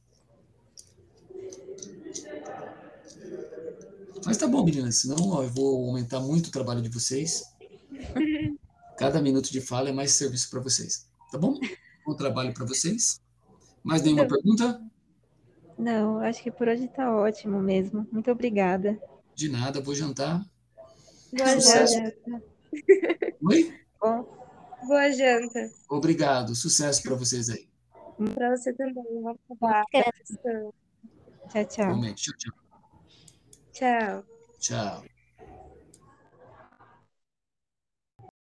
Mas tá bom, meninas, senão ó, eu vou aumentar muito o trabalho de vocês. Cada minuto de fala é mais serviço para vocês. Tá bom? Bom trabalho para vocês. Mais nenhuma pergunta? Não, acho que por hoje está ótimo mesmo. Muito obrigada. De nada, vou jantar. Boa Sucesso. janta. Oi? Bom. Boa janta. Obrigado. Sucesso para vocês aí. Para você também. Vamos. Tchau, tchau. Tchau, tchau. Tchau. Tchau.